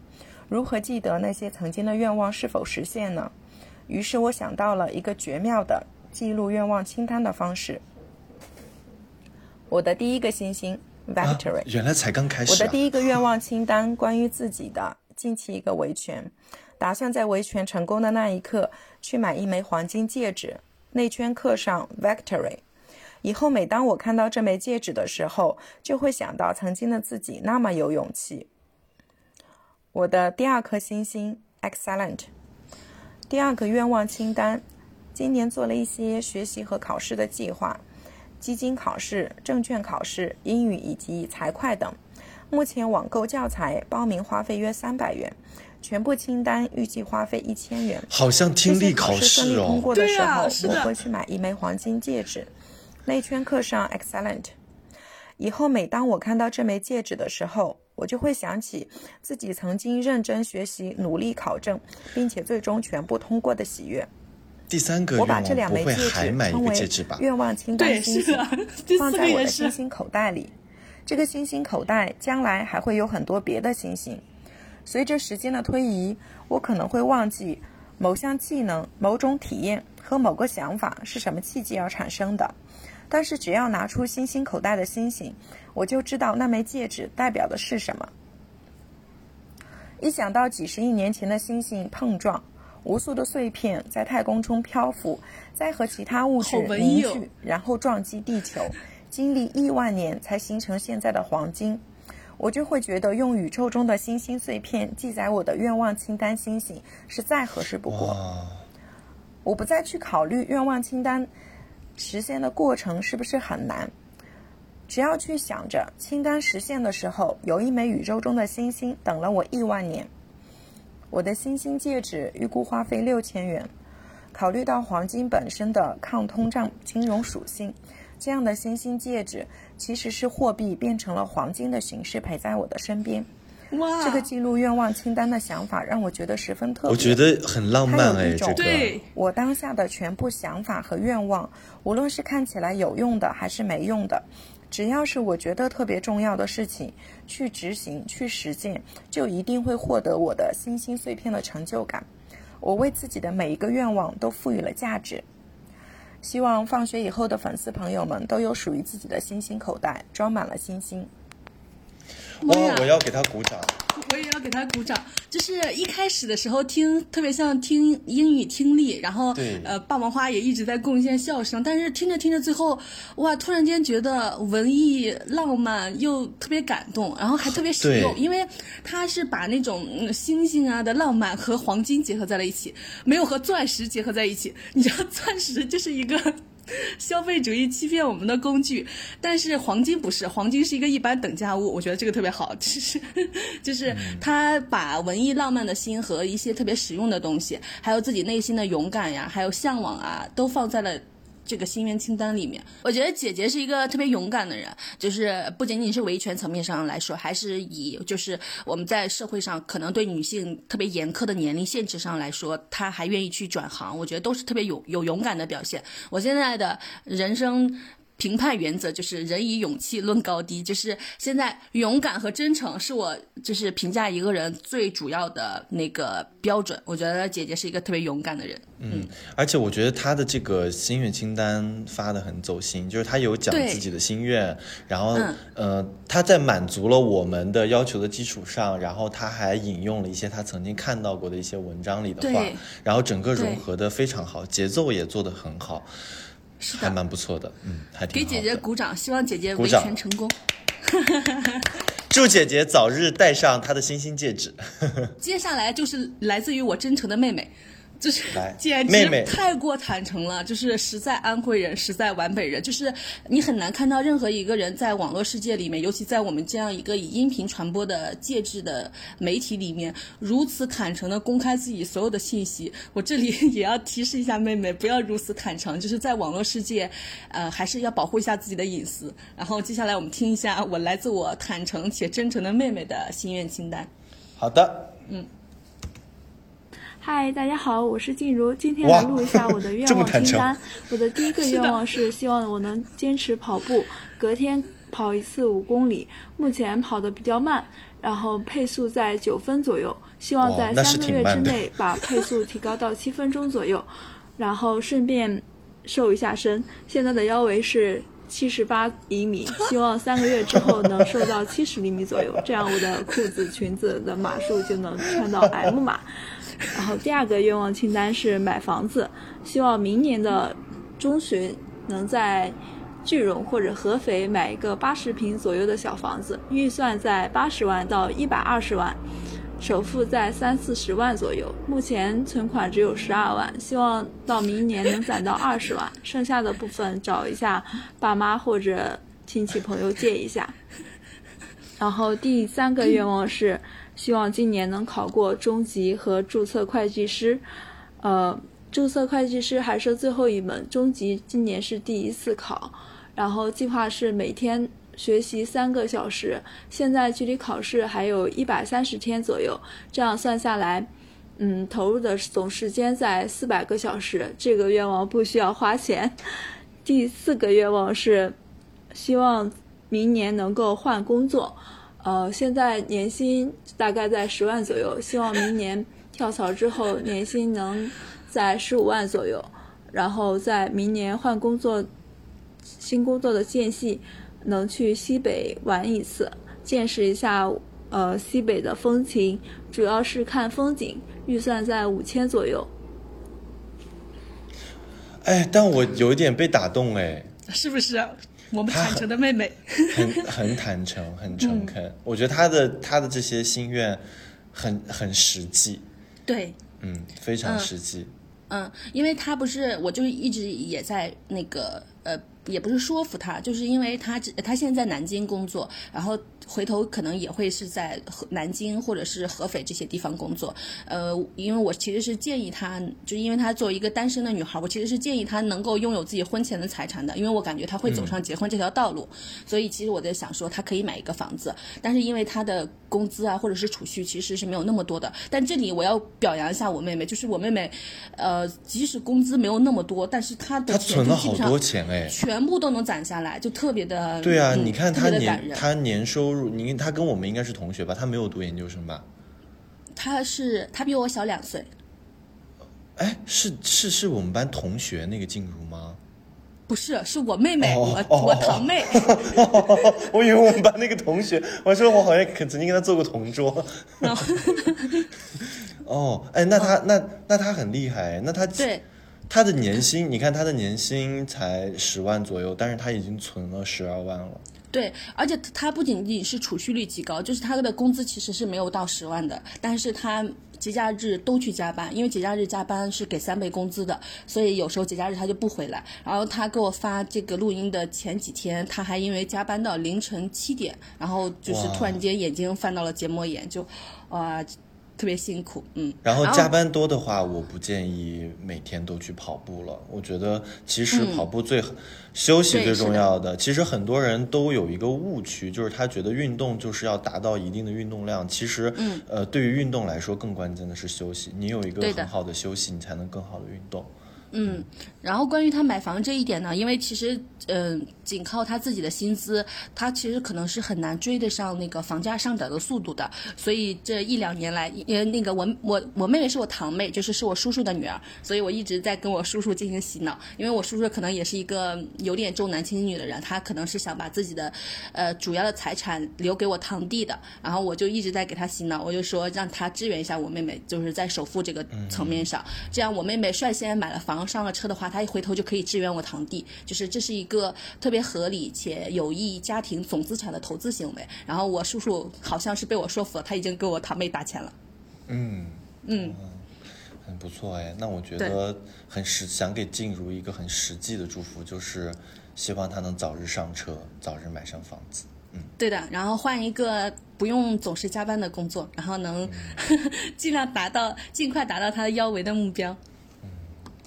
如何记得那些曾经的愿望是否实现呢？于是我想到了一个绝妙的记录愿望清单的方式。我的第一个星星啊 Victory，、原来才刚开始啊！我的第一个愿望清单关于自己的，近期一个维权，打算在维权成功的那一刻去买一枚黄金戒指，内圈刻上 Victory。以后每当我看到这枚戒指的时候，就会想到曾经的自己那么有勇气。我的第二颗星星 Excellent，第二个愿望清单，今年做了一些学习和考试的计划。基金考试、证券考试、英语以及财会等。目前网购教材报名花费约三百元，全部清单预计花费一千元。好像听力考试顺利通。过的时对啊候，是的我会去买一枚黄金戒指，内圈刻上 Excellent。以后每当我看到这枚戒指的时候，我就会想起自己曾经认真学习、努力考证，并且最终全部通过的喜悦。第三个愿我把这两望不会枚戒指还买一称为个戒指吧？愿望清单对，星星是的，，第放在我四个也是的星。星口袋里。这个星星口袋将来还会有很多别的星星。随着时间的推移，我可能会忘记某项技能、某种体验和某个想法是什么契机而产生的。但是只要拿出星星口袋的星星，我就知道那枚戒指代表的是什么。一想到几十亿年前的星星碰撞，无数的碎片在太空中漂浮，再和其他物质凝聚，然后撞击地球，经历亿万年才形成现在的黄金，我就会觉得用宇宙中的星星碎片记载我的愿望清单星星是再合适不过。我不再去考虑愿望清单实现的过程是不是很难，只要去想着清单实现的时候，有一枚宇宙中的星星等了我亿万年。我的星星戒指预估花费六千元，考虑到黄金本身的抗通胀金融属性，这样的星星戒指其实是货币变成了黄金的形式陪在我的身边。哇，这个记录愿望清单的想法让我觉得十分特别。我觉得很浪漫哎，这个，我当下的全部想法和愿望，无论是看起来有用的还是没用的，只要是我觉得特别重要的事情，去执行、去实践，就一定会获得我的星星碎片的成就感。我为自己的每一个愿望都赋予了价值。希望放学以后的粉丝朋友们都有属于自己的星星口袋，装满了星星。妈呀哇，我要给他鼓掌。我也要给他鼓掌。就是一开始的时候听特别像听英语听力，然后对呃霸王花也一直在贡献笑声，但是听着听着最后，哇，突然间觉得文艺浪漫又特别感动，然后还特别实用，因为他是把那种嗯星星啊的浪漫和黄金结合在了一起，没有和钻石结合在一起。你知道钻石就是一个。消费主义欺骗我们的工具，但是黄金不是，黄金是一个一般等价物，我觉得这个特别好，就是就是他把文艺浪漫的心和一些特别实用的东西，还有自己内心的勇敢呀，还有向往啊，都放在了这个心愿清单里面。我觉得姐姐是一个特别勇敢的人，就是不仅仅是维权层面上来说，还是以就是我们在社会上可能对女性特别严苛的年龄限制上来说，她还愿意去转行，我觉得都是特别有有勇敢的表现。我现在的人生。评判原则就是人以勇气论高低，就是现在勇敢和真诚是我就是评价一个人最主要的那个标准。我觉得姐姐是一个特别勇敢的人，嗯，而且我觉得她的这个心愿清单发的很走心，就是她有讲自己的心愿，然后呃，她在满足了我们的要求的基础上，然后她还引用了一些她曾经看到过的一些文章里的话，然后整个融合的非常好，节奏也做得很好。还蛮不错的，嗯，还挺给姐姐鼓掌，希望姐姐维权成功。祝姐姐早日戴上她的星星戒指。接下来就是来自于我真诚的妹妹。就是 简直太过坦诚了，就是实在安徽人，实在皖北人，就是你很难看到任何一个人在网络世界里面，尤其在我们这样一个以音频传播的介质的媒体里面，如此坦诚的公开自己所有的信息。我这里也要提示一下妹妹，不要如此坦诚，就是在网络世界，呃，还是要保护一下自己的隐私。然后接下来我们听一下我来自我坦诚且真诚的妹妹的心愿清单。好的，嗯。嗨，大家好，我是静茹，今天来录一下我的 愿望清单。我的第一个 愿望是希望我能坚持跑步，隔天跑一次五公里。目前跑的比较慢，然后配速在九分左右，希望在三个月之内 把配速提高到七分钟左右。然后顺便瘦一下身，现在的腰围是七十八厘米，希望三个月之后能瘦到七十厘米左右，这样我的裤子、裙子的码数就能穿到 M 码。然后第二个愿望清单是买房子，希望明年的中旬能在句容或者合肥买一个八十平左右的小房子，预算在八十万到一百二十万，首付在三四十万左右。目前存款只有十二万，希望到明年能攒到二十万，剩下的部分找一下爸妈或者亲戚朋友借一下。然后第三个愿望是。希望今年能考过中级和注册会计师，呃，注册会计师还是最后一门，中级今年是第一次考，然后计划是每天学习三个小时，现在距离考试还有一百三十天左右，这样算下来，嗯，投入的总时间在四百个小时，这个愿望不需要花钱。第四个愿望是，希望明年能够换工作。呃，现在年薪大概在十万左右，希望明年跳槽之后年薪能在十五万左右，然后在明年换工作，新工作的间隙能去西北玩一次，见识一下呃西北的风情，主要是看风景，预算在五千左右。哎，但我有一点被打动哎，是不是？我们坦诚的妹妹，很很坦诚，很诚恳。我觉得她的她的这些心愿，很很实际。对，嗯，非常实际。嗯，因为她不是，我就是一直也在那个呃，也不是说服她，就是因为她她现在在南京工作，然后。回头可能也会是在南京或者是合肥这些地方工作，呃，因为我其实是建议她，就因为她作为一个单身的女孩，我其实是建议她能够拥有自己婚前的财产的，因为我感觉她会走上结婚这条道路，所以其实我在想说，她可以买一个房子，但是因为她的工资啊或者是储蓄其实是没有那么多的，但这里我要表扬一下我妹妹，就是我妹妹，呃，即使工资没有那么多，但是她的存了好多钱哎，全部都能攒下来，就特别的对啊，你看她年她年收入。你他跟我们应该是同学吧？他没有读研究生吧？他是他比我小两岁。哎，是是是我们班同学那个静茹吗？不是，是我妹妹，我我堂妹。我以为我们班那个同学，我说我好像曾经跟他做过同桌。哦，哎，那他那那他很厉害，那他对他的年薪，你看他的年薪才十万左右，但是他已经存了十二万了。对，而且他不仅仅是储蓄率极高，就是他的工资其实是没有到十万的，但是他节假日都去加班，因为节假日加班是给三倍工资的，所以有时候节假日他就不回来。然后他给我发这个录音的前几天，他还因为加班到凌晨七点，然后就是突然间眼睛犯到了结膜炎，就，哇，特别辛苦，嗯。然后加班多的话，我不建议每天都去跑步了。我觉得其实跑步最休息最重要的。其实很多人都有一个误区，就是他觉得运动就是要达到一定的运动量。其实，呃，对于运动来说，更关键的是休息。你有一个很好的休息，你才能更好的运动。嗯，然后关于他买房这一点呢，因为其实，嗯，仅靠他自己的薪资，他其实可能是很难追得上那个房价上涨的速度的。所以这一两年来，因为那个我我我妹妹是我堂妹，就是是我叔叔的女儿，所以我一直在跟我叔叔进行洗脑。因为我叔叔可能也是一个有点重男轻女的人，他可能是想把自己的，呃，主要的财产留给我堂弟的。然后我就一直在给他洗脑，我就说让他支援一下我妹妹，就是在首付这个层面上，这样我妹妹率先买了房。上了车的话，他一回头就可以支援我堂弟，就是这是一个特别合理且有益家庭总资产的投资行为。然后我叔叔好像是被我说服了，他已经给我堂妹打钱了。嗯嗯，很不错哎，那我觉得很实，想给静茹一个很实际的祝福，就是希望她能早日上车，早日买上房子。嗯，对的，然后换一个不用总是加班的工作，然后能 尽量达到尽快达到他的腰围的目标。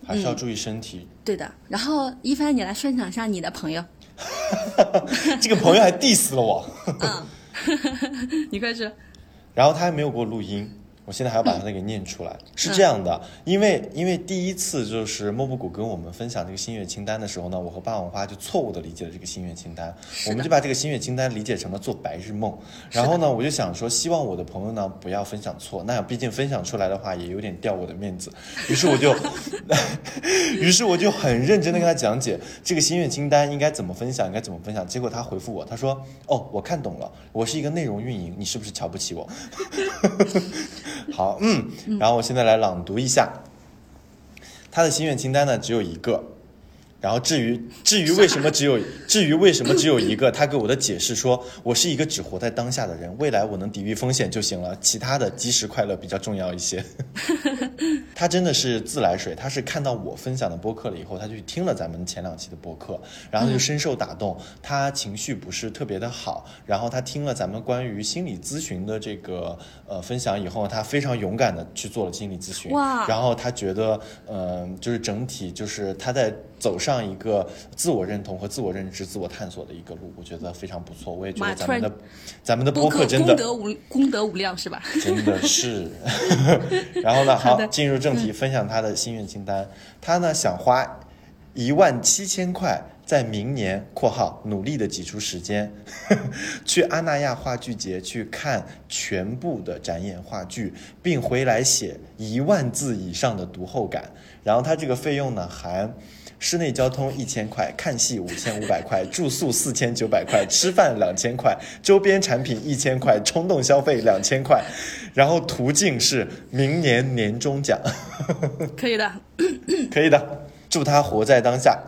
还是要注意身体。对的，然后一帆，你来分享一下你的朋友。这个朋友还 diss 了我。嗯，你快说。然后他还没有给我录音。我现在还要把它给念出来，是这样的，因为因为第一次就是莫布谷跟我们分享这个心愿清单的时候呢，我和霸王花就错误的理解了这个心愿清单，我们就把这个心愿清单理解成了做白日梦，然后呢，我就想说，希望我的朋友呢不要分享错，那毕竟分享出来的话也有点掉我的面子，于是我就，于是我就很认真的跟他讲解这个心愿清单应该怎么分享，应该怎么分享，结果他回复我，他说，哦，我看懂了，我是一个内容运营，你是不是瞧不起我？好，嗯，然后我现在来朗读一下，他的心愿清单呢，只有一个。然后至于至于为什么只有 至于为什么只有一个，他给我的解释说，我是一个只活在当下的人，未来我能抵御风险就行了，其他的及时快乐比较重要一些。他真的是自来水，他是看到我分享的播客了以后，他就听了咱们前两期的播客，然后就深受打动，他情绪不是特别的好，然后他听了咱们关于心理咨询的这个呃分享以后，他非常勇敢的去做了心理咨询，哇，然后他觉得嗯，就是整体就是他在。走上一个自我认同和自我认知、自我探索的一个路，我觉得非常不错。我也觉得咱们的咱们的播客真的功德无功德无量，是吧？真的是。然后呢，好，进入正题，分享他的心愿清单。他呢想花一万七千块，在明年（括号努力的挤出时间 ）去阿那亚话剧节去看全部的展演话剧，并回来写一万字以上的读后感。然后他这个费用呢含。室内交通一千块，看戏五千五百块，住宿四千九百块，吃饭两千块，周边产品一千块，冲动消费两千块，然后途径是明年年终奖。可以的，可以的，祝他活在当下。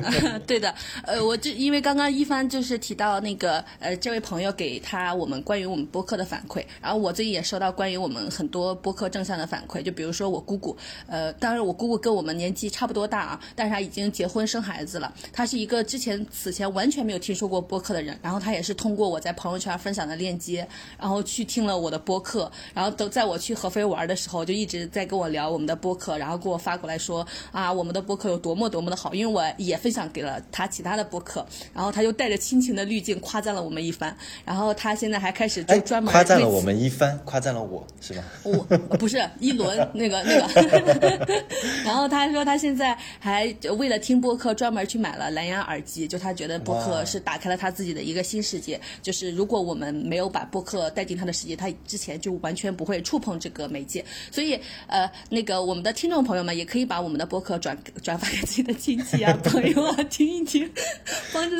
对的，呃，我就因为刚刚一帆就是提到那个呃，这位朋友给他我们关于我们播客的反馈，然后我最近也收到关于我们很多播客正向的反馈，就比如说我姑姑，呃，当然我姑姑跟我们年纪差不多大啊，但是她已经结婚生孩子了，她是一个之前此前完全没有听说过播客的人，然后她也是通过我在朋友圈分享的链接，然后去听了我的播客，然后都在我去合肥玩的时候就一直在跟我聊我们的播客，然后给我发过来说啊，我们的播客有多么多么的好，因为我也。分享给了他其他的播客，然后他就带着亲情的滤镜夸赞了我们一番，然后他现在还开始就专门夸赞了我们一番，夸赞了我是吧？我不是一轮那个那个，然后他说他现在还为了听播客专门去买了蓝牙耳机，就他觉得播客是打开了他自己的一个新世界，就是如果我们没有把播客带进他的世界，他之前就完全不会触碰这个媒介，所以呃那个我们的听众朋友们也可以把我们的播客转转发给自己的亲戚啊朋友。听一听，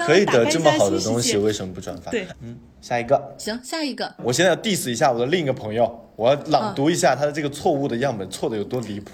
可以的，这么好的东西为什么不转发？对，嗯，下一个，行，下一个，我现在要 diss 一下我的另一个朋友，我要朗读一下他的这个错误的样本，错的有多离谱。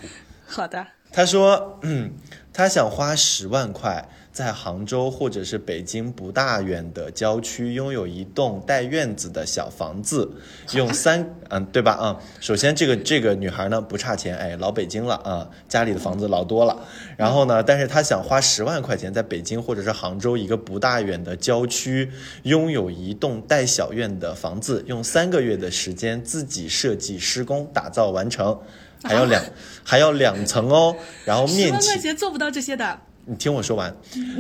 好的，他说，嗯，他想花十万块。在杭州或者是北京不大远的郊区，拥有一栋带院子的小房子，用三嗯对吧嗯，首先这个这个女孩呢不差钱，哎老北京了啊，家里的房子老多了。然后呢，但是她想花十万块钱在北京或者是杭州一个不大远的郊区，拥有一栋带小院的房子，用三个月的时间自己设计施工打造完成，还要两还要两层哦，然后面积十万块钱做不到这些的。你听我说完，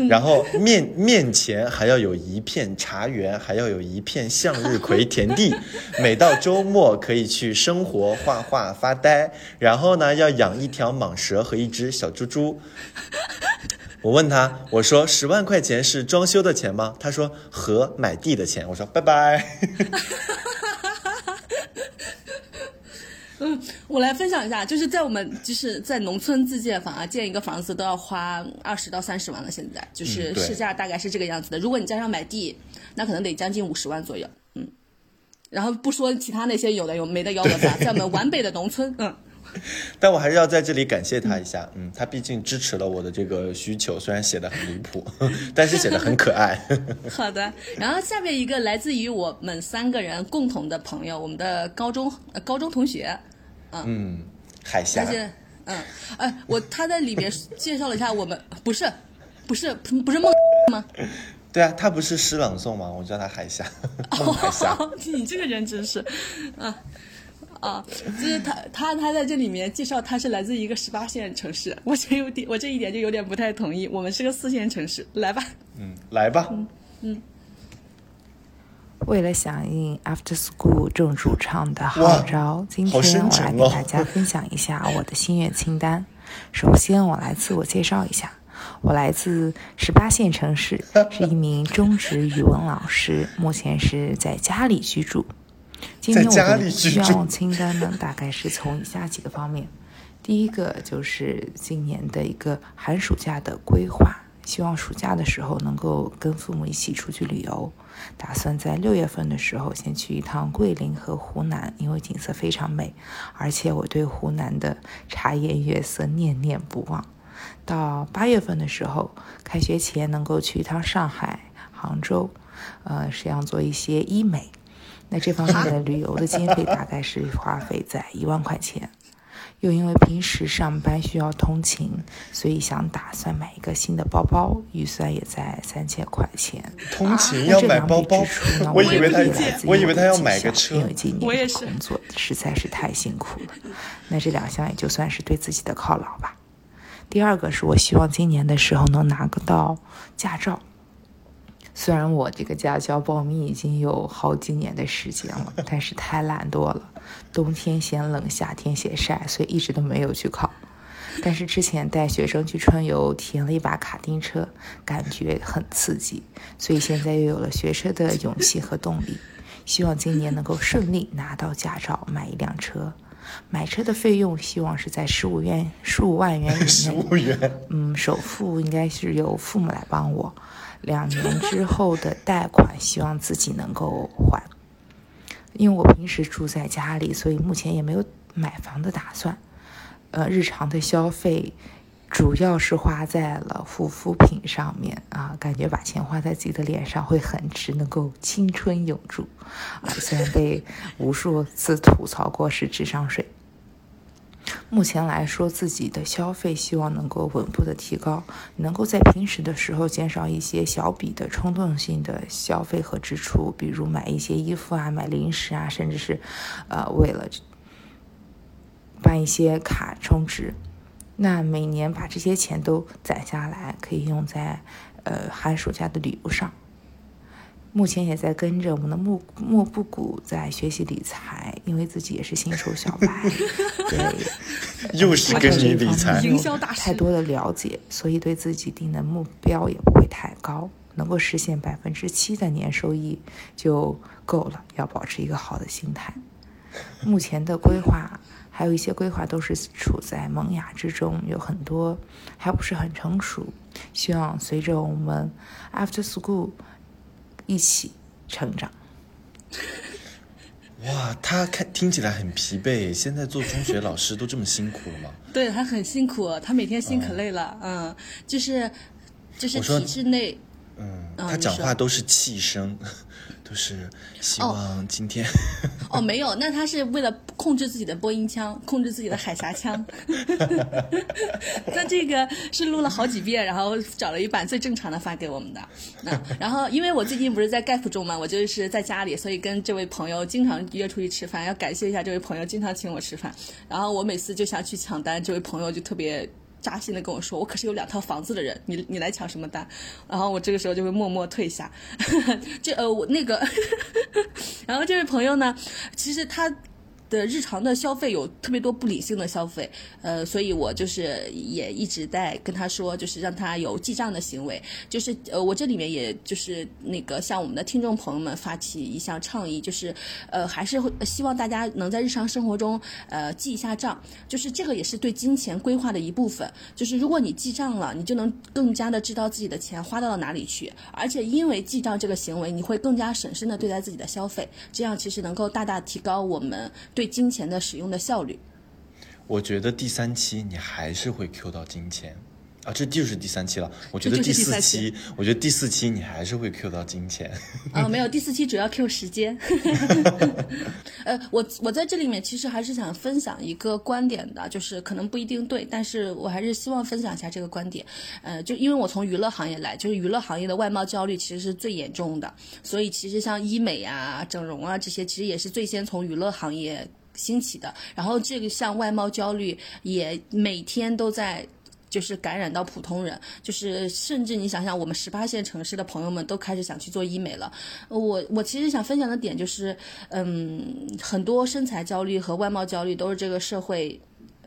然后面面前还要有一片茶园，还要有一片向日葵田地，每到周末可以去生活、画画、发呆。然后呢，要养一条蟒蛇和一只小猪猪。我问他，我说十万块钱是装修的钱吗？他说和买地的钱。我说拜拜。嗯，我来分享一下，就是在我们就是在农村自建房啊，建一个房子都要花二十到三十万了，现在就是市价大概是这个样子的。如果你加上买地，那可能得将近五十万左右。嗯，然后不说其他那些有的有没的要的吧，在我们皖北的农村，嗯。但我还是要在这里感谢他一下，嗯，他毕竟支持了我的这个需求，虽然写的很离谱，但是写的很可爱。好的，然后下面一个来自于我们三个人共同的朋友，我们的高中高中同学。嗯，海峡。嗯，哎，我他在里面介绍了一下我们，不是，不是，不是梦吗？对啊，他不是诗朗诵吗？我叫他海峡，海峡。你这个人真是，啊啊，就是他他他在这里面介绍他是来自一个十八线城市，我这有点我这一点就有点不太同意，我们是个四线城市，来吧。嗯，来吧。嗯嗯。为了响应 After School 正主唱的号召，今天我来给大家分享一下我的心愿清单。首先，我来自我介绍一下，我来自十八线城市，是一名中职语文老师，目前是在家里居住。今天我的愿望清单呢，大概是从以下几个方面。第一个就是今年的一个寒暑假的规划。希望暑假的时候能够跟父母一起出去旅游，打算在六月份的时候先去一趟桂林和湖南，因为景色非常美，而且我对湖南的茶颜悦色念念不忘。到八月份的时候，开学前能够去一趟上海、杭州，呃，实际上做一些医美。那这方面的旅游的经费大概是花费在一万块钱。又因为平时上班需要通勤，所以想打算买一个新的包包，预算也在三千块钱。通勤要买包包，我以为他，我以为他要买个车。因为今年工作实在是太辛苦了，那这两项也就算是对自己的犒劳吧。第二个是我希望今年的时候能拿个到驾照。虽然我这个驾校报名已经有好几年的时间了，但是太懒惰了，冬天嫌冷，夏天嫌晒，所以一直都没有去考。但是之前带学生去春游，体验了一把卡丁车，感觉很刺激，所以现在又有了学车的勇气和动力。希望今年能够顺利拿到驾照，买一辆车。买车的费用希望是在十五元、十五万元以内。十五元。嗯，首付应该是由父母来帮我。两年之后的贷款，希望自己能够还。因为我平时住在家里，所以目前也没有买房的打算。呃，日常的消费主要是花在了护肤品上面啊，感觉把钱花在自己的脸上会很值，能够青春永驻啊。虽然被无数次吐槽过是智商税。目前来说，自己的消费希望能够稳步的提高，能够在平时的时候减少一些小笔的冲动性的消费和支出，比如买一些衣服啊、买零食啊，甚至是，呃，为了办一些卡充值。那每年把这些钱都攒下来，可以用在呃寒暑假的旅游上。目前也在跟着我们的莫莫布谷在学习理财，因为自己也是新手小白，对，又是跟你理财，营销大太多的了解，所以对自己定的目标也不会太高，能够实现百分之七的年收益就够了。要保持一个好的心态。目前的规划还有一些规划都是处在萌芽之中，有很多还不是很成熟，希望随着我们 After School。一起成长。哇，他看听起来很疲惫。现在做中学老师都这么辛苦了吗？对他很辛苦，他每天心可累了。嗯，就是就是体制内，嗯，他讲话都是气声。就是希望今天哦，没有，那他是为了控制自己的播音腔，控制自己的海峡腔。那这个是录了好几遍，然后找了一版最正常的发给我们的。那然后因为我最近不是在 gap 中嘛，我就是在家里，所以跟这位朋友经常约出去吃饭，要感谢一下这位朋友经常请我吃饭。然后我每次就想去抢单，这位朋友就特别。扎心的跟我说：“我可是有两套房子的人，你你来抢什么单？”然后我这个时候就会默默退下。这呃，我那个，然后这位朋友呢，其实他。的日常的消费有特别多不理性的消费，呃，所以我就是也一直在跟他说，就是让他有记账的行为，就是呃，我这里面也就是那个向我们的听众朋友们发起一项倡议，就是呃，还是会希望大家能在日常生活中呃记一下账，就是这个也是对金钱规划的一部分，就是如果你记账了，你就能更加的知道自己的钱花到了哪里去，而且因为记账这个行为，你会更加审慎的对待自己的消费，这样其实能够大大提高我们对。对金钱的使用的效率，我觉得第三期你还是会 Q 到金钱。啊，这就是第三期了。我觉得第四期，我觉得第四期你还是会 Q 到金钱。啊，没有，第四期主要 Q 时间。呃，我我在这里面其实还是想分享一个观点的，就是可能不一定对，但是我还是希望分享一下这个观点。呃，就因为我从娱乐行业来，就是娱乐行业的外貌焦虑其实是最严重的，所以其实像医美啊、整容啊这些，其实也是最先从娱乐行业。兴起的，然后这个像外貌焦虑也每天都在，就是感染到普通人，就是甚至你想想，我们十八线城市的朋友们都开始想去做医美了。我我其实想分享的点就是，嗯，很多身材焦虑和外貌焦虑都是这个社会，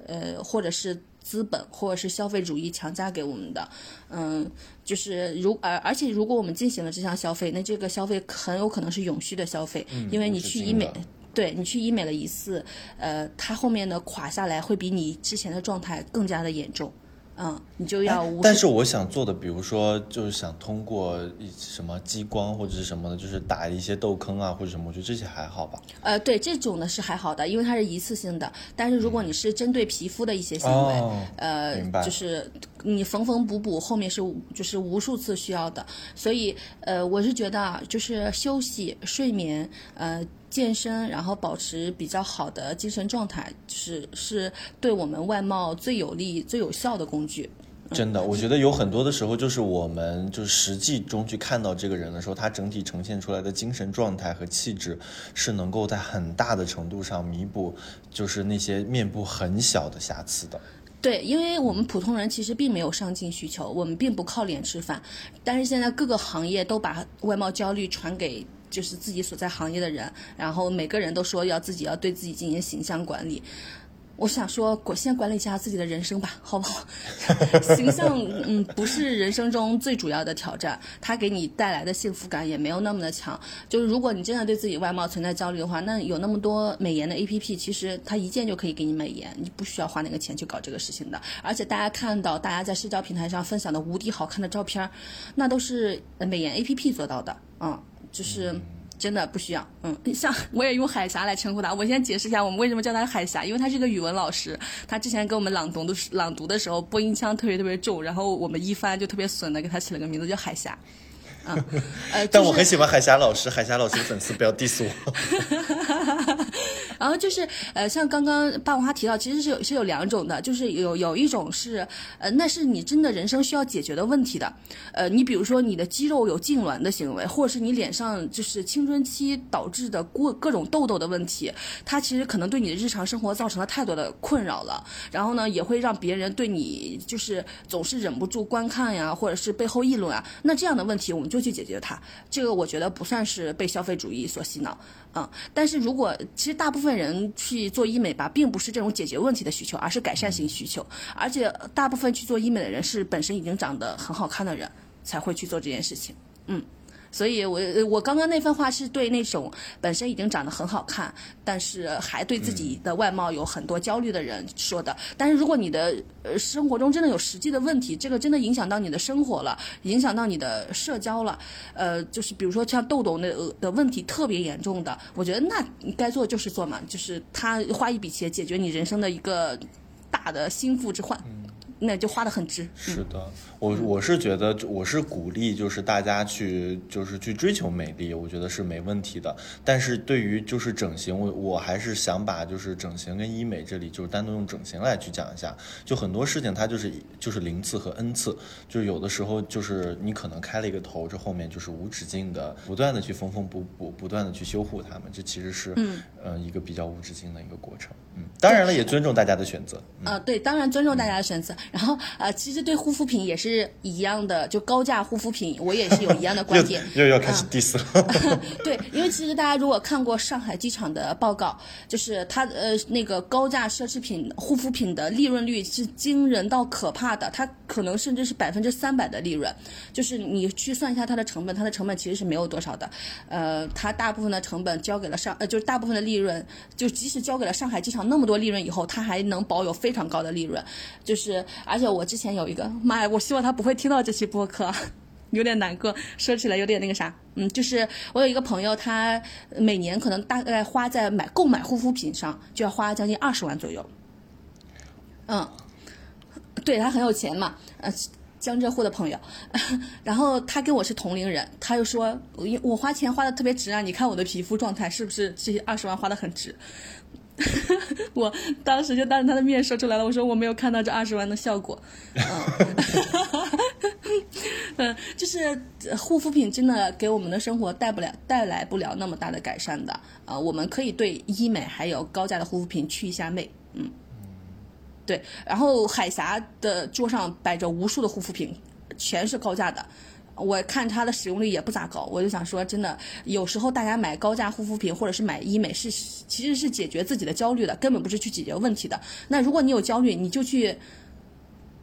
呃，或者是资本或者是消费主义强加给我们的。嗯，就是如而而且如果我们进行了这项消费，那这个消费很有可能是永续的消费，因为你去医美。对你去医美了一次，呃，它后面的垮下来会比你之前的状态更加的严重，嗯，你就要。但是我想做的，比如说，就是想通过一什么激光或者是什么的，就是打一些痘坑啊或者什么，我觉得这些还好吧。呃，对，这种呢是还好的，因为它是一次性的。但是如果你是针对皮肤的一些行为，呃，就是你缝缝补补，后面是就是无数次需要的。所以，呃，我是觉得啊，就是休息、睡眠，呃。健身，然后保持比较好的精神状态，是是对我们外貌最有利、最有效的工具。真的，我觉得有很多的时候，就是我们就是实际中去看到这个人的时候，他整体呈现出来的精神状态和气质，是能够在很大的程度上弥补，就是那些面部很小的瑕疵的。对，因为我们普通人其实并没有上进需求，我们并不靠脸吃饭，但是现在各个行业都把外貌焦虑传给。就是自己所在行业的人，然后每个人都说要自己要对自己进行形象管理。我想说，我先管理一下自己的人生吧，好不好？形象，嗯，不是人生中最主要的挑战，它给你带来的幸福感也没有那么的强。就是如果你真的对自己外貌存在焦虑的话，那有那么多美颜的 A P P，其实它一键就可以给你美颜，你不需要花那个钱去搞这个事情的。而且大家看到大家在社交平台上分享的无敌好看的照片，那都是美颜 A P P 做到的，嗯。就是真的不需要，嗯，像 我也用海霞来称呼他。我先解释一下，我们为什么叫他海霞，因为他是个语文老师，他之前给我们朗读的朗读的时候播音腔特别特别重，然后我们一翻就特别损的给他起了个名字叫海霞。嗯，呃，但我很喜欢海霞老师，海霞老师的粉丝不要 diss 我。然后就是，呃，像刚刚霸王花提到，其实是有是有两种的，就是有有一种是，呃，那是你真的人生需要解决的问题的，呃，你比如说你的肌肉有痉挛的行为，或者是你脸上就是青春期导致的过各种痘痘的问题，它其实可能对你的日常生活造成了太多的困扰了，然后呢，也会让别人对你就是总是忍不住观看呀，或者是背后议论啊，那这样的问题我们就。就去解决它，这个我觉得不算是被消费主义所洗脑，嗯，但是如果其实大部分人去做医美吧，并不是这种解决问题的需求，而是改善型需求，而且大部分去做医美的人是本身已经长得很好看的人才会去做这件事情，嗯。所以我我刚刚那番话是对那种本身已经长得很好看，但是还对自己的外貌有很多焦虑的人说的。但是如果你的呃生活中真的有实际的问题，这个真的影响到你的生活了，影响到你的社交了，呃，就是比如说像痘痘那的问题特别严重的，我觉得那该做就是做嘛，就是他花一笔钱解决你人生的一个大的心腹之患。那就花的很值。是的，我我是觉得，我是鼓励，就是大家去，就是去追求美丽，我觉得是没问题的。但是对于就是整形，我我还是想把就是整形跟医美这里，就是单独用整形来去讲一下。就很多事情它就是就是零次和 n 次，就是有的时候就是你可能开了一个头，这后面就是无止境的不断的去缝缝补补，不断的去修护它们，这其实是嗯呃一个比较无止境的一个过程。嗯，当然了，也尊重大家的选择。呃，对，当然尊重大家的选择。然后，呃，其实对护肤品也是一样的，就高价护肤品，我也是有一样的观 点。又要开始 diss 了。对，因为其实大家如果看过上海机场的报告，就是它呃那个高价奢侈品护肤品的利润率是惊人到可怕的，它可能甚至是百分之三百的利润。就是你去算一下它的成本，它的成本其实是没有多少的。呃，它大部分的成本交给了上，呃，就是大部分的利润，就即使交给了上海机场那么多利润以后，它还能保有非常高的利润。就是而且我之前。有一个 妈呀！我希望他不会听到这期播客，有点难过。说起来有点那个啥，嗯，就是我有一个朋友，他每年可能大概花在买购买护肤品上就要花将近二十万左右。嗯，对他很有钱嘛，呃，江浙沪的朋友。然后他跟我是同龄人，他就说，我我花钱花的特别值啊！你看我的皮肤状态是不是这些二十万花的很值？我当时就当着他的面说出来了，我说我没有看到这二十万的效果，嗯，就是护肤品真的给我们的生活带不了带来不了那么大的改善的，啊，我们可以对医美还有高价的护肤品去一下魅，嗯，对，然后海峡的桌上摆着无数的护肤品，全是高价的。我看它的使用率也不咋高，我就想说，真的，有时候大家买高价护肤品或者是买医美是其实是解决自己的焦虑的，根本不是去解决问题的。那如果你有焦虑，你就去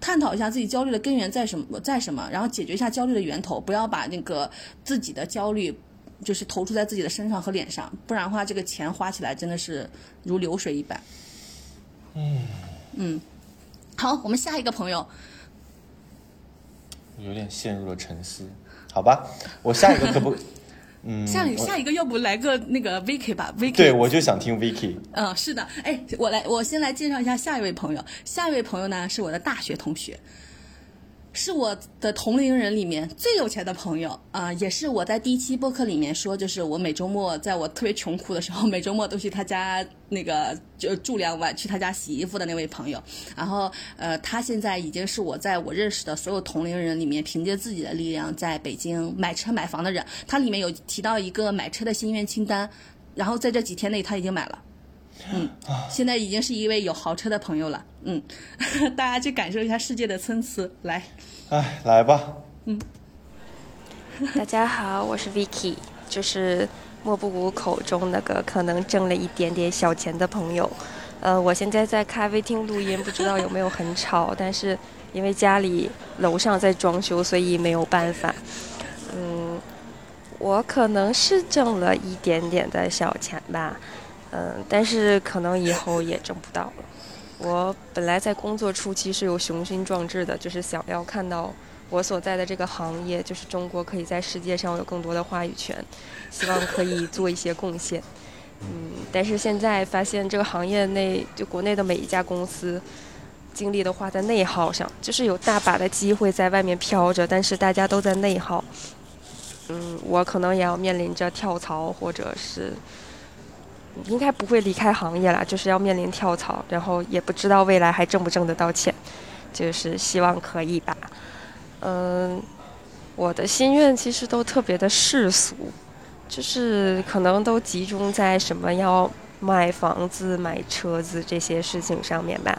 探讨一下自己焦虑的根源在什么，在什么，然后解决一下焦虑的源头，不要把那个自己的焦虑就是投注在自己的身上和脸上，不然的话，这个钱花起来真的是如流水一般。嗯嗯，好，我们下一个朋友。有点陷入了沉思，好吧，我下一个可不，嗯，下下一个要不来个那个 Vicky 吧，Vicky，对我就想听 Vicky，嗯，是的，哎，我来，我先来介绍一下下一位朋友，下一位朋友呢是我的大学同学。是我的同龄人里面最有钱的朋友啊，也是我在第一期播客里面说，就是我每周末在我特别穷苦的时候，每周末都去他家那个就住两晚，去他家洗衣服的那位朋友。然后呃，他现在已经是我在我认识的所有同龄人里面，凭借自己的力量在北京买车买房的人。他里面有提到一个买车的心愿清单，然后在这几天内他已经买了。嗯，现在已经是一位有豪车的朋友了。嗯，大家去感受一下世界的参差。来，哎，来吧。嗯，大家好，我是 Vicky，就是莫不谷口中那个可能挣了一点点小钱的朋友。呃，我现在在咖啡厅录音，不知道有没有很吵，但是因为家里楼上在装修，所以没有办法。嗯，我可能是挣了一点点的小钱吧。嗯，但是可能以后也挣不到了。我本来在工作初期是有雄心壮志的，就是想要看到我所在的这个行业，就是中国可以在世界上有更多的话语权，希望可以做一些贡献。嗯，但是现在发现这个行业内，就国内的每一家公司，精力都花在内耗上，就是有大把的机会在外面飘着，但是大家都在内耗。嗯，我可能也要面临着跳槽，或者是。应该不会离开行业了，就是要面临跳槽，然后也不知道未来还挣不挣得到钱，就是希望可以吧。嗯，我的心愿其实都特别的世俗，就是可能都集中在什么要买房子、买车子这些事情上面吧。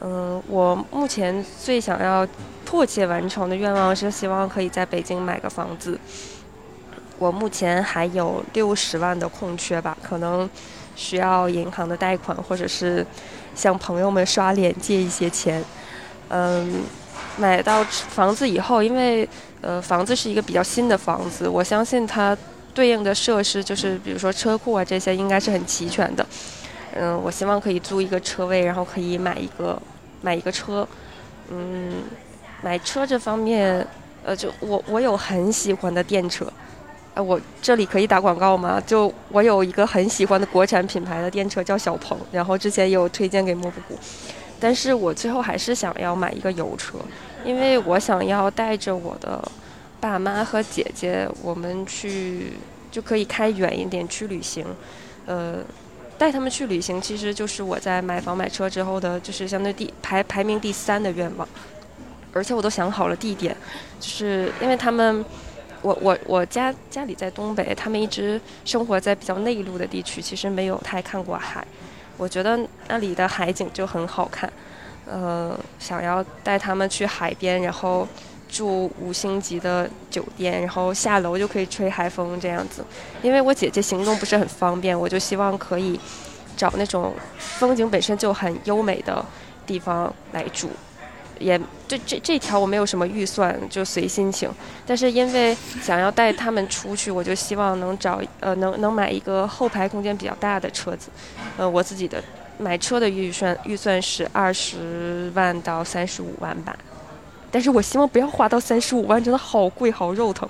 嗯，我目前最想要迫切完成的愿望是希望可以在北京买个房子。我目前还有六十万的空缺吧，可能需要银行的贷款，或者是向朋友们刷脸借一些钱。嗯，买到房子以后，因为呃房子是一个比较新的房子，我相信它对应的设施就是比如说车库啊这些应该是很齐全的。嗯，我希望可以租一个车位，然后可以买一个买一个车。嗯，买车这方面，呃，就我我有很喜欢的电车。呃，我这里可以打广告吗？就我有一个很喜欢的国产品牌的电车叫小鹏，然后之前也有推荐给莫布谷，但是我最后还是想要买一个油车，因为我想要带着我的爸妈和姐姐，我们去就可以开远一点去旅行，呃，带他们去旅行，其实就是我在买房买车之后的，就是相对第排排名第三的愿望，而且我都想好了地点，就是因为他们。我我我家家里在东北，他们一直生活在比较内陆的地区，其实没有太看过海。我觉得那里的海景就很好看，呃，想要带他们去海边，然后住五星级的酒店，然后下楼就可以吹海风这样子。因为我姐姐行动不是很方便，我就希望可以找那种风景本身就很优美的地方来住。也这这这条我没有什么预算，就随心情。但是因为想要带他们出去，我就希望能找呃能能买一个后排空间比较大的车子。呃，我自己的买车的预算预算是二十万到三十五万吧。但是我希望不要花到三十五万，真的好贵，好肉疼。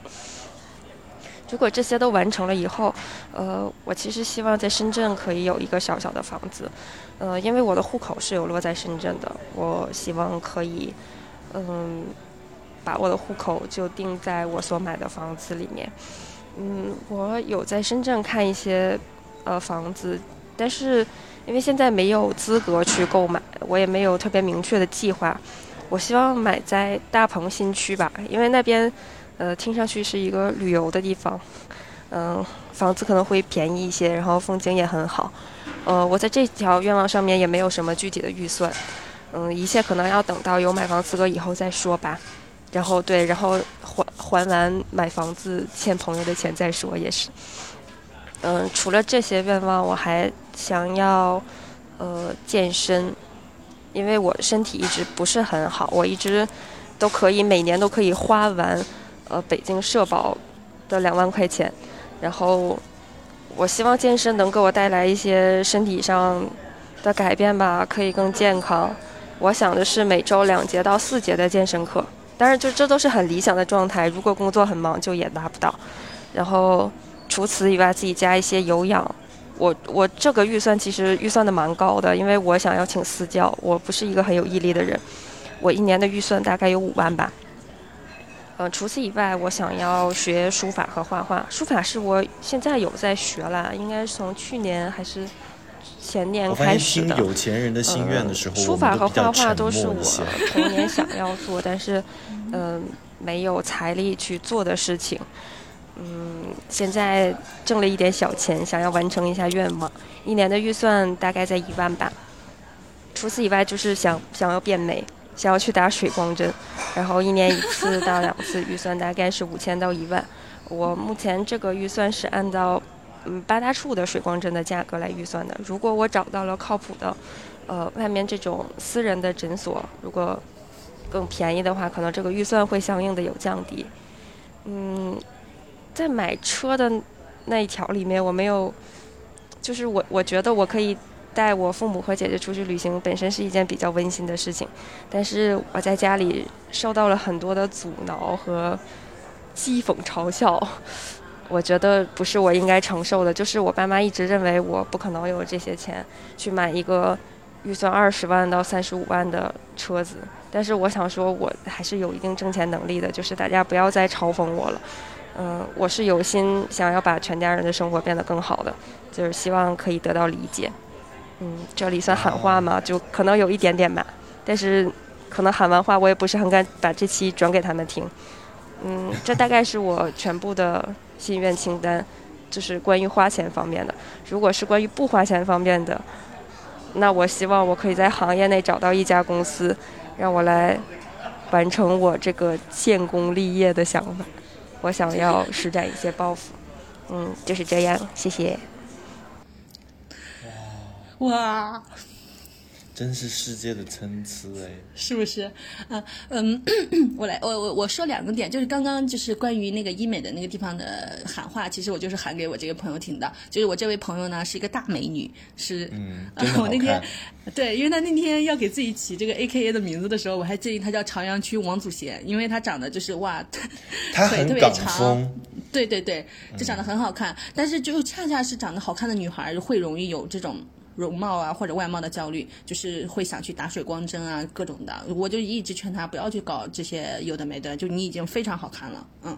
如果这些都完成了以后，呃，我其实希望在深圳可以有一个小小的房子，呃，因为我的户口是有落在深圳的，我希望可以，嗯，把我的户口就定在我所买的房子里面。嗯，我有在深圳看一些呃房子，但是因为现在没有资格去购买，我也没有特别明确的计划。我希望买在大鹏新区吧，因为那边。呃，听上去是一个旅游的地方，嗯，房子可能会便宜一些，然后风景也很好。呃，我在这条愿望上面也没有什么具体的预算，嗯，一切可能要等到有买房资格以后再说吧。然后对，然后还还完买房子欠朋友的钱再说也是。嗯，除了这些愿望，我还想要呃健身，因为我身体一直不是很好，我一直都可以每年都可以花完。呃，北京社保的两万块钱，然后我希望健身能给我带来一些身体上的改变吧，可以更健康。我想的是每周两节到四节的健身课，但是就这都是很理想的状态。如果工作很忙，就也达不到。然后除此以外，自己加一些有氧。我我这个预算其实预算的蛮高的，因为我想要请私教，我不是一个很有毅力的人。我一年的预算大概有五万吧。呃，除此以外，我想要学书法和画画。书法是我现在有在学了，应该是从去年还是前年开始的。有钱人的心愿的时候，书法和画画都是我童年想要做，但是嗯没有财力去做的事情。嗯，现在挣了一点小钱，想要完成一下愿望。一年的预算大概在一万吧。除此以外，就是想想要变美。想要去打水光针，然后一年一次到两次，预算大概是五千到一万。我目前这个预算是按照嗯八大处的水光针的价格来预算的。如果我找到了靠谱的，呃，外面这种私人的诊所，如果更便宜的话，可能这个预算会相应的有降低。嗯，在买车的那一条里面，我没有，就是我我觉得我可以。带我父母和姐姐出去旅行本身是一件比较温馨的事情，但是我在家里受到了很多的阻挠和讥讽嘲笑，我觉得不是我应该承受的。就是我爸妈一直认为我不可能有这些钱去买一个预算二十万到三十五万的车子，但是我想说，我还是有一定挣钱能力的。就是大家不要再嘲讽我了，嗯，我是有心想要把全家人的生活变得更好的，就是希望可以得到理解。嗯，这里算喊话吗？就可能有一点点吧，但是可能喊完话，我也不是很敢把这期转给他们听。嗯，这大概是我全部的心愿清单，就是关于花钱方面的。如果是关于不花钱方面的，那我希望我可以在行业内找到一家公司，让我来完成我这个建功立业的想法。我想要施展一些抱负。嗯，就是这样，谢谢。哇，真是世界的参差哎，是不是？啊，嗯，我来，我我我说两个点，就是刚刚就是关于那个医美的那个地方的喊话，其实我就是喊给我这个朋友听的，就是我这位朋友呢是一个大美女，是，嗯，我那天，对，因为他那天要给自己起这个 A K A 的名字的时候，我还建议他叫朝阳区王祖贤，因为他长得就是哇，腿特别长，对对对，就长得很好看，但是就恰恰是长得好看的女孩会容易有这种。容貌啊，或者外貌的焦虑，就是会想去打水光针啊，各种的。我就一直劝他不要去搞这些有的没的，就你已经非常好看了，嗯。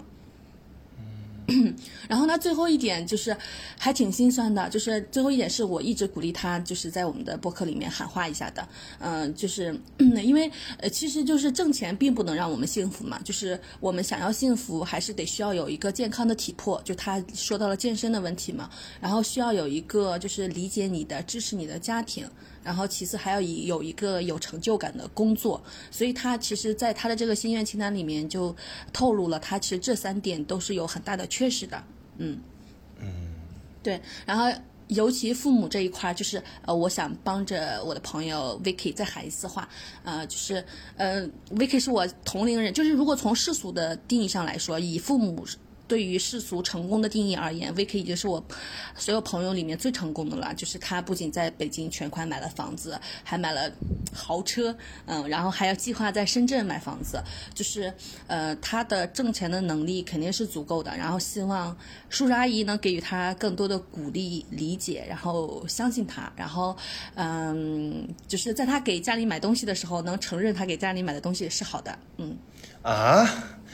然后呢，最后一点就是还挺心酸的，就是最后一点是我一直鼓励他，就是在我们的播客里面喊话一下的，嗯，就是 因为呃，其实就是挣钱并不能让我们幸福嘛，就是我们想要幸福，还是得需要有一个健康的体魄，就他说到了健身的问题嘛，然后需要有一个就是理解你的、支持你的家庭。然后其次还要以有一个有成就感的工作，所以他其实在他的这个心愿清单里面就透露了，他其实这三点都是有很大的缺失的。嗯嗯，对。然后尤其父母这一块，就是呃，我想帮着我的朋友 Vicky 再喊一次话，呃，就是呃，Vicky 是我同龄人，就是如果从世俗的定义上来说，以父母。对于世俗成功的定义而言，Vicky 已经是我所有朋友里面最成功的了。就是他不仅在北京全款买了房子，还买了豪车，嗯，然后还要计划在深圳买房子。就是呃，他的挣钱的能力肯定是足够的。然后希望叔叔阿姨能给予他更多的鼓励、理解，然后相信他。然后嗯，就是在他给家里买东西的时候，能承认他给家里买的东西是好的。嗯啊。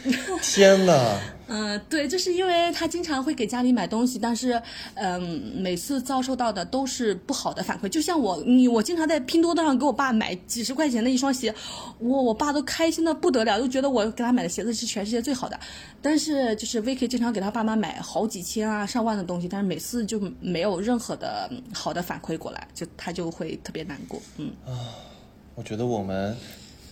天哪！嗯，对，就是因为他经常会给家里买东西，但是，嗯，每次遭受到的都是不好的反馈。就像我，你，我经常在拼多多上给我爸买几十块钱的一双鞋，我我爸都开心的不得了，都觉得我给他买的鞋子是全世界最好的。但是，就是 VK 经常给他爸妈买好几千啊、上万的东西，但是每次就没有任何的好的反馈过来，就他就会特别难过。嗯啊，我觉得我们。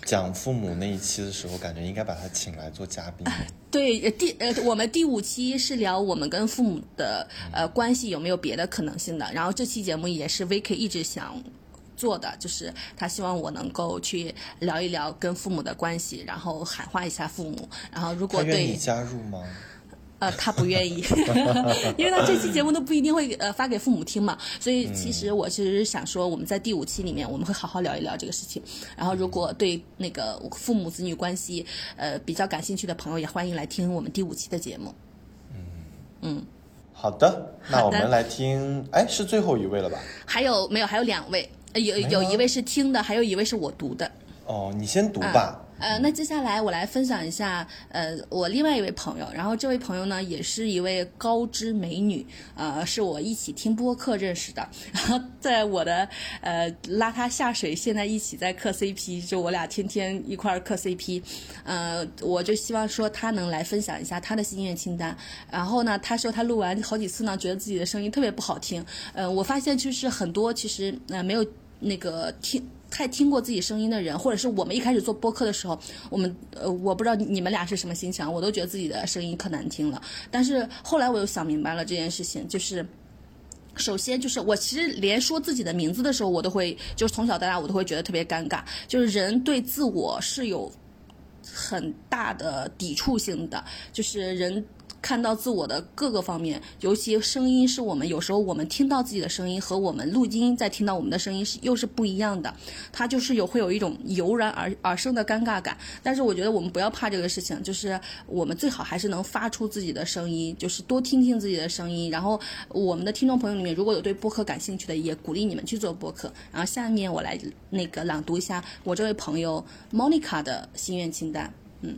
讲父母那一期的时候，感觉应该把他请来做嘉宾。对，第呃，我们第五期是聊我们跟父母的呃关系有没有别的可能性的。然后这期节目也是 VK 一直想做的，就是他希望我能够去聊一聊跟父母的关系，然后喊话一下父母。然后如果对，你加入吗？呃，他不愿意，因为他这期节目都不一定会呃发给父母听嘛，所以其实我其实想说，我们在第五期里面我们会好好聊一聊这个事情。然后，如果对那个父母子女关系呃比较感兴趣的朋友，也欢迎来听我们第五期的节目。嗯嗯，好的，那我们来听，哎，是最后一位了吧？还有没有？还有两位，有有一位是听的，还有一位是我读的。哦，你先读吧。呃，那接下来我来分享一下，呃，我另外一位朋友，然后这位朋友呢，也是一位高知美女，呃，是我一起听播客认识的，然后在我的呃拉她下水，现在一起在磕 CP，就我俩天天一块儿磕 CP，呃，我就希望说她能来分享一下她的心愿清单，然后呢，她说她录完好几次呢，觉得自己的声音特别不好听，呃，我发现就是很多其实呃没有那个听。太听过自己声音的人，或者是我们一开始做播客的时候，我们呃，我不知道你们俩是什么心情，我都觉得自己的声音可难听了。但是后来我又想明白了这件事情，就是首先就是我其实连说自己的名字的时候，我都会就是从小到大我都会觉得特别尴尬，就是人对自我是有很大的抵触性的，就是人。看到自我的各个方面，尤其声音是我们有时候我们听到自己的声音和我们录音在听到我们的声音是又是不一样的，它就是有会有一种油然而而生的尴尬感。但是我觉得我们不要怕这个事情，就是我们最好还是能发出自己的声音，就是多听听自己的声音。然后我们的听众朋友里面如果有对播客感兴趣的，也鼓励你们去做播客。然后下面我来那个朗读一下我这位朋友 Monica 的心愿清单，嗯。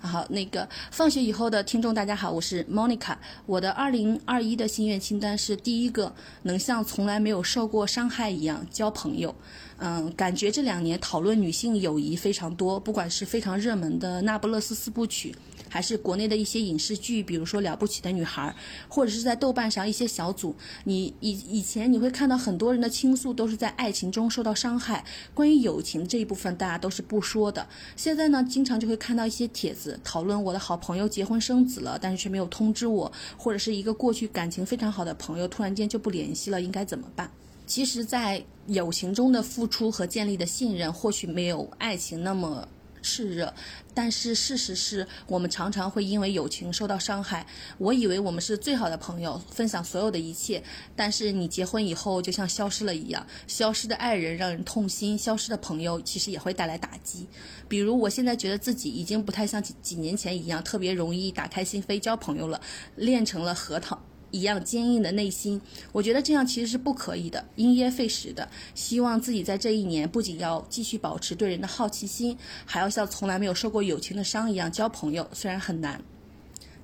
好，那个放学以后的听众，大家好，我是 Monica。我的二零二一的心愿清单是第一个，能像从来没有受过伤害一样交朋友。嗯，感觉这两年讨论女性友谊非常多，不管是非常热门的《那不勒斯四部曲》。还是国内的一些影视剧，比如说《了不起的女孩》，或者是在豆瓣上一些小组，你以以前你会看到很多人的倾诉都是在爱情中受到伤害，关于友情这一部分大家都是不说的。现在呢，经常就会看到一些帖子讨论我的好朋友结婚生子了，但是却没有通知我，或者是一个过去感情非常好的朋友突然间就不联系了，应该怎么办？其实，在友情中的付出和建立的信任，或许没有爱情那么炽热。但是事实是我们常常会因为友情受到伤害。我以为我们是最好的朋友，分享所有的一切。但是你结婚以后就像消失了一样，消失的爱人让人痛心，消失的朋友其实也会带来打击。比如我现在觉得自己已经不太像几几年前一样特别容易打开心扉交朋友了，练成了核桃。一样坚硬的内心，我觉得这样其实是不可以的，因噎废食的。希望自己在这一年不仅要继续保持对人的好奇心，还要像从来没有受过友情的伤一样交朋友，虽然很难。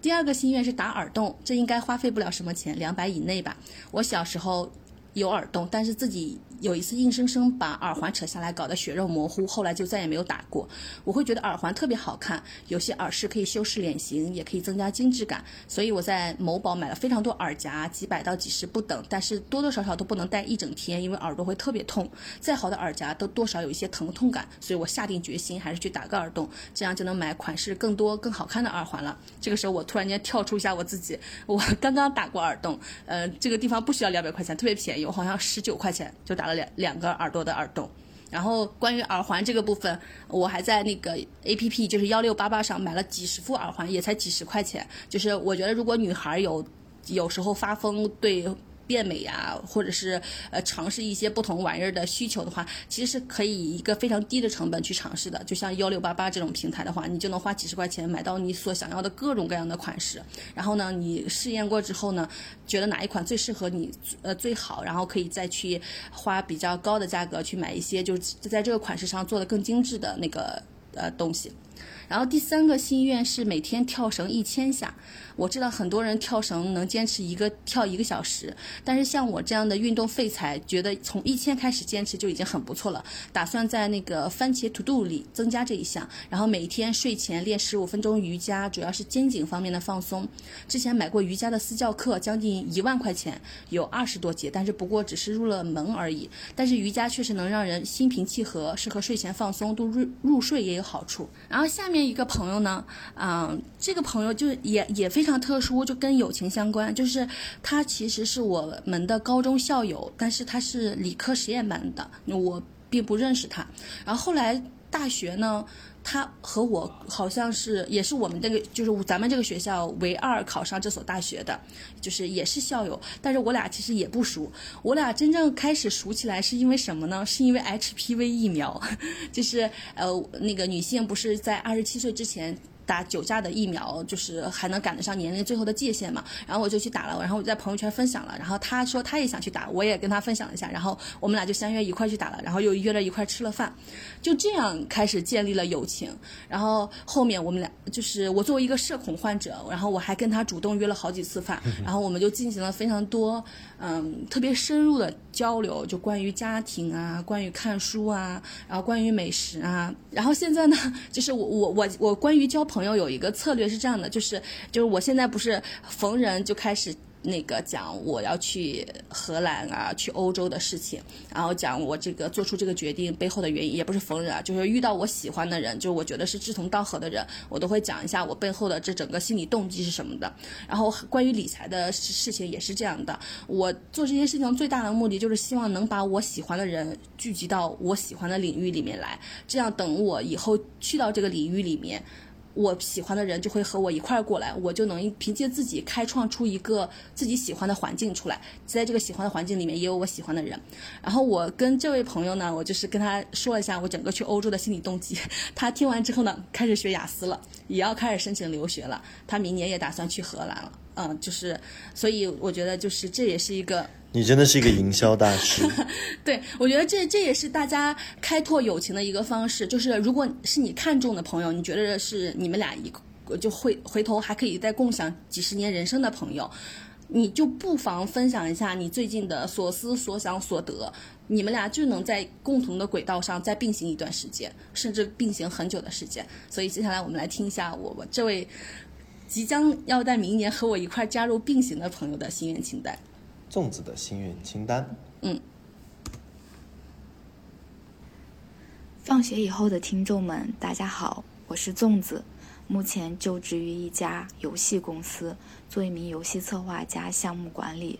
第二个心愿是打耳洞，这应该花费不了什么钱，两百以内吧。我小时候有耳洞，但是自己。有一次硬生生把耳环扯下来，搞得血肉模糊，后来就再也没有打过。我会觉得耳环特别好看，有些耳饰可以修饰脸型，也可以增加精致感，所以我在某宝买了非常多耳夹，几百到几十不等，但是多多少少都不能戴一整天，因为耳朵会特别痛。再好的耳夹都多少有一些疼痛感，所以我下定决心还是去打个耳洞，这样就能买款式更多、更好看的耳环了。这个时候我突然间跳出一下我自己，我刚刚打过耳洞，呃，这个地方不需要两百块钱，特别便宜，我好像十九块钱就打了。两两个耳朵的耳洞，然后关于耳环这个部分，我还在那个 A P P 就是幺六八八上买了几十副耳环，也才几十块钱。就是我觉得如果女孩有有时候发疯对。变美呀，或者是呃尝试一些不同玩意儿的需求的话，其实是可以一个非常低的成本去尝试的。就像幺六八八这种平台的话，你就能花几十块钱买到你所想要的各种各样的款式。然后呢，你试验过之后呢，觉得哪一款最适合你，呃最好，然后可以再去花比较高的价格去买一些，就是在这个款式上做的更精致的那个呃东西。然后第三个心愿是每天跳绳一千下。我知道很多人跳绳能坚持一个跳一个小时，但是像我这样的运动废材，觉得从一千开始坚持就已经很不错了。打算在那个番茄 To Do 里增加这一项，然后每天睡前练十五分钟瑜伽，主要是肩颈方面的放松。之前买过瑜伽的私教课，将近一万块钱，有二十多节，但是不过只是入了门而已。但是瑜伽确实能让人心平气和，适合睡前放松，对入入睡也有好处。然后下面一个朋友呢，嗯，这个朋友就也也非。非常特殊，就跟友情相关，就是他其实是我们的高中校友，但是他是理科实验班的，我并不认识他。然后后来大学呢，他和我好像是也是我们这个就是咱们这个学校唯二考上这所大学的，就是也是校友，但是我俩其实也不熟。我俩真正开始熟起来是因为什么呢？是因为 HPV 疫苗，就是呃那个女性不是在二十七岁之前。打九价的疫苗，就是还能赶得上年龄最后的界限嘛？然后我就去打了，然后我在朋友圈分享了，然后他说他也想去打，我也跟他分享了一下，然后我们俩就相约一块去打了，然后又约了一块吃了饭，就这样开始建立了友情。然后后面我们俩就是我作为一个社恐患者，然后我还跟他主动约了好几次饭，然后我们就进行了非常多嗯特别深入的交流，就关于家庭啊，关于看书啊，然后关于美食啊，然后现在呢，就是我我我我关于交朋友有一个策略是这样的，就是就是我现在不是逢人就开始那个讲我要去荷兰啊，去欧洲的事情，然后讲我这个做出这个决定背后的原因，也不是逢人啊，就是遇到我喜欢的人，就是我觉得是志同道合的人，我都会讲一下我背后的这整个心理动机是什么的。然后关于理财的事情也是这样的，我做这件事情最大的目的就是希望能把我喜欢的人聚集到我喜欢的领域里面来，这样等我以后去到这个领域里面。我喜欢的人就会和我一块儿过来，我就能凭借自己开创出一个自己喜欢的环境出来，在这个喜欢的环境里面也有我喜欢的人。然后我跟这位朋友呢，我就是跟他说了一下我整个去欧洲的心理动机。他听完之后呢，开始学雅思了，也要开始申请留学了。他明年也打算去荷兰了。嗯，就是，所以我觉得就是这也是一个。你真的是一个营销大师，对我觉得这这也是大家开拓友情的一个方式。就是如果是你看中的朋友，你觉得是你们俩一就会回头还可以再共享几十年人生的朋友，你就不妨分享一下你最近的所思所想所得，你们俩就能在共同的轨道上再并行一段时间，甚至并行很久的时间。所以接下来我们来听一下我我这位即将要在明年和我一块加入并行的朋友的心愿清单。粽子的心愿清单。嗯。放学以后的听众们，大家好，我是粽子，目前就职于一家游戏公司，做一名游戏策划加项目管理。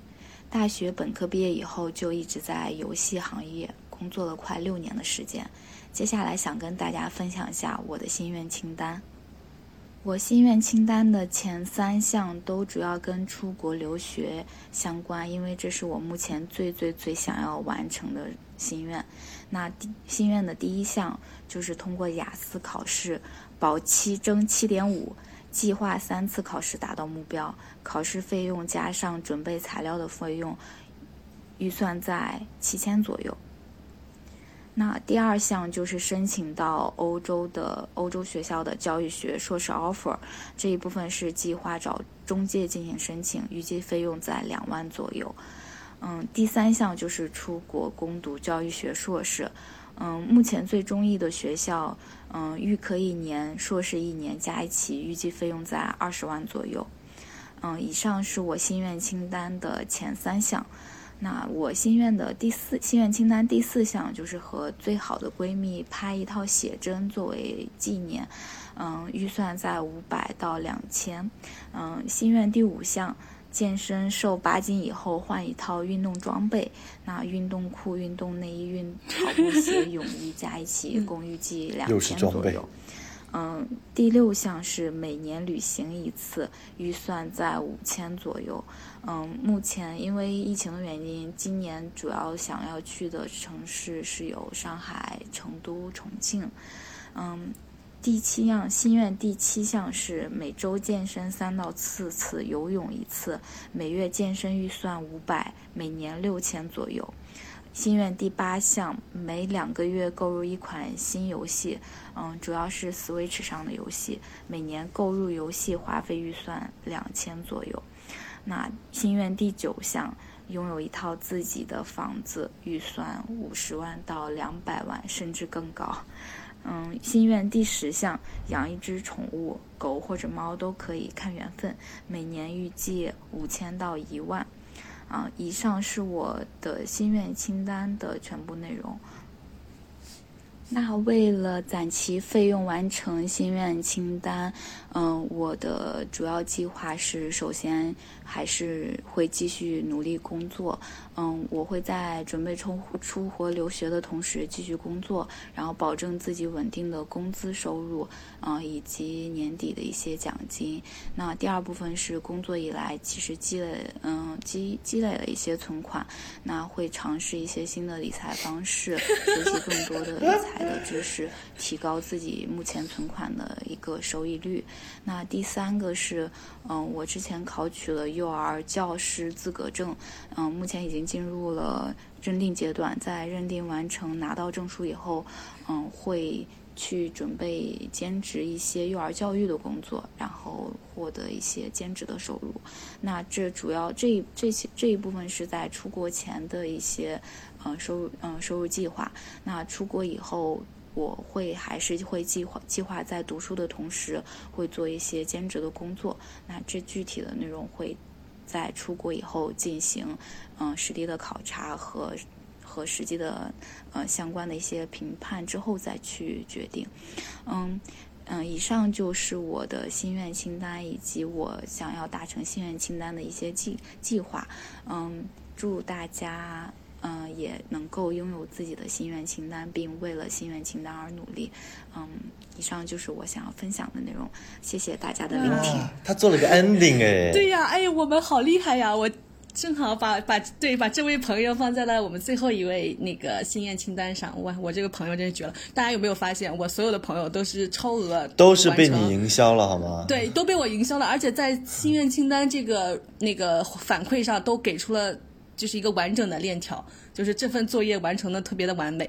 大学本科毕业以后就一直在游戏行业工作了快六年的时间。接下来想跟大家分享一下我的心愿清单。我心愿清单的前三项都主要跟出国留学相关，因为这是我目前最最最想要完成的心愿。那心愿的第一项就是通过雅思考试保七争七点五，计划三次考试达到目标，考试费用加上准备材料的费用，预算在七千左右。那第二项就是申请到欧洲的欧洲学校的教育学硕士 offer，这一部分是计划找中介进行申请，预计费用在两万左右。嗯，第三项就是出国攻读教育学硕士，嗯，目前最中意的学校，嗯，预科一年，硕士一年加一起，预计费用在二十万左右。嗯，以上是我心愿清单的前三项。那我心愿的第四心愿清单第四项就是和最好的闺蜜拍一套写真作为纪念，嗯，预算在五百到两千，嗯，心愿第五项健身瘦八斤以后换一套运动装备，那运动裤、运动内衣、运跑步鞋、泳衣加一起共预计两千左右。嗯，第六项是每年旅行一次，预算在五千左右。嗯，目前因为疫情的原因，今年主要想要去的城市是有上海、成都、重庆。嗯，第七样心愿第七项是每周健身三到四次，游泳一次，每月健身预算五百，每年六千左右。心愿第八项，每两个月购入一款新游戏，嗯，主要是 Switch 上的游戏，每年购入游戏花费预算两千左右。那心愿第九项，拥有一套自己的房子，预算五十万到两百万，甚至更高。嗯，心愿第十项，养一只宠物，狗或者猫都可以，看缘分，每年预计五千到一万。啊，以上是我的心愿清单的全部内容。那为了攒齐费用完成心愿清单，嗯，我的主要计划是，首先还是会继续努力工作。嗯，我会在准备出出国留学的同时继续工作，然后保证自己稳定的工资收入，嗯，以及年底的一些奖金。那第二部分是工作以来其实积累，嗯，积积累了一些存款，那会尝试一些新的理财方式，学习更多的理财的知识，提高自己目前存款的一个收益率。那第三个是，嗯，我之前考取了幼儿教师资格证，嗯，目前已经。进入了认定阶段，在认定完成拿到证书以后，嗯，会去准备兼职一些幼儿教育的工作，然后获得一些兼职的收入。那这主要这这些这一部分是在出国前的一些嗯收入嗯收入计划。那出国以后，我会还是会计划计划在读书的同时会做一些兼职的工作。那这具体的内容会。在出国以后进行，嗯，实地的考察和和实际的呃相关的一些评判之后再去决定，嗯嗯，以上就是我的心愿清单以及我想要达成心愿清单的一些计计划，嗯，祝大家。嗯，也能够拥有自己的心愿清单，并为了心愿清单而努力。嗯，以上就是我想要分享的内容。谢谢大家的聆听。他做了个 ending 哎。对呀，哎，我们好厉害呀！我正好把把对把这位朋友放在了我们最后一位那个心愿清单上。哇，我这个朋友真是绝了！大家有没有发现，我所有的朋友都是超额，都是被你营销了好吗？对，都被我营销了，而且在心愿清单这个那个反馈上都给出了。就是一个完整的链条，就是这份作业完成的特别的完美。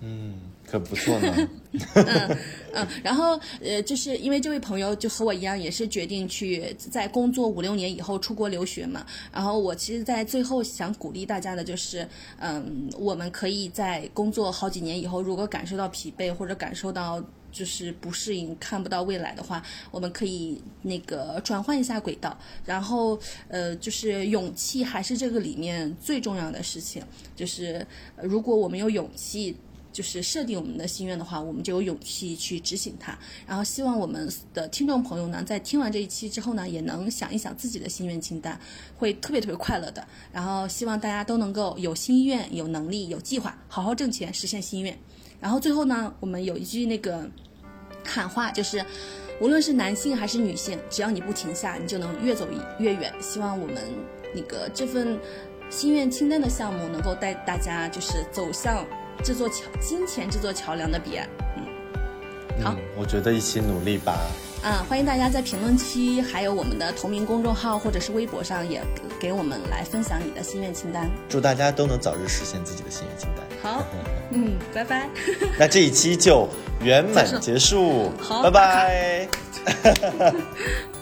嗯，可不错呢。嗯嗯，然后呃，就是因为这位朋友就和我一样，也是决定去在工作五六年以后出国留学嘛。然后我其实，在最后想鼓励大家的就是，嗯，我们可以在工作好几年以后，如果感受到疲惫或者感受到。就是不适应、看不到未来的话，我们可以那个转换一下轨道，然后呃，就是勇气还是这个里面最重要的事情。就是如果我们有勇气就是设定我们的心愿的话，我们就有勇气去执行它。然后希望我们的听众朋友呢，在听完这一期之后呢，也能想一想自己的心愿清单，会特别特别快乐的。然后希望大家都能够有心愿、有能力、有计划，好好挣钱，实现心愿。然后最后呢，我们有一句那个喊话，就是无论是男性还是女性，只要你不停下，你就能越走越远。希望我们那个这份心愿清单的项目能够带大家就是走向这座桥金钱这座桥梁的彼岸。嗯，好，我觉得一起努力吧。嗯，欢迎大家在评论区，还有我们的同名公众号或者是微博上，也给我们来分享你的心愿清单。祝大家都能早日实现自己的心愿清单。好，嗯，拜拜。那这一期就圆满结束。好，拜拜。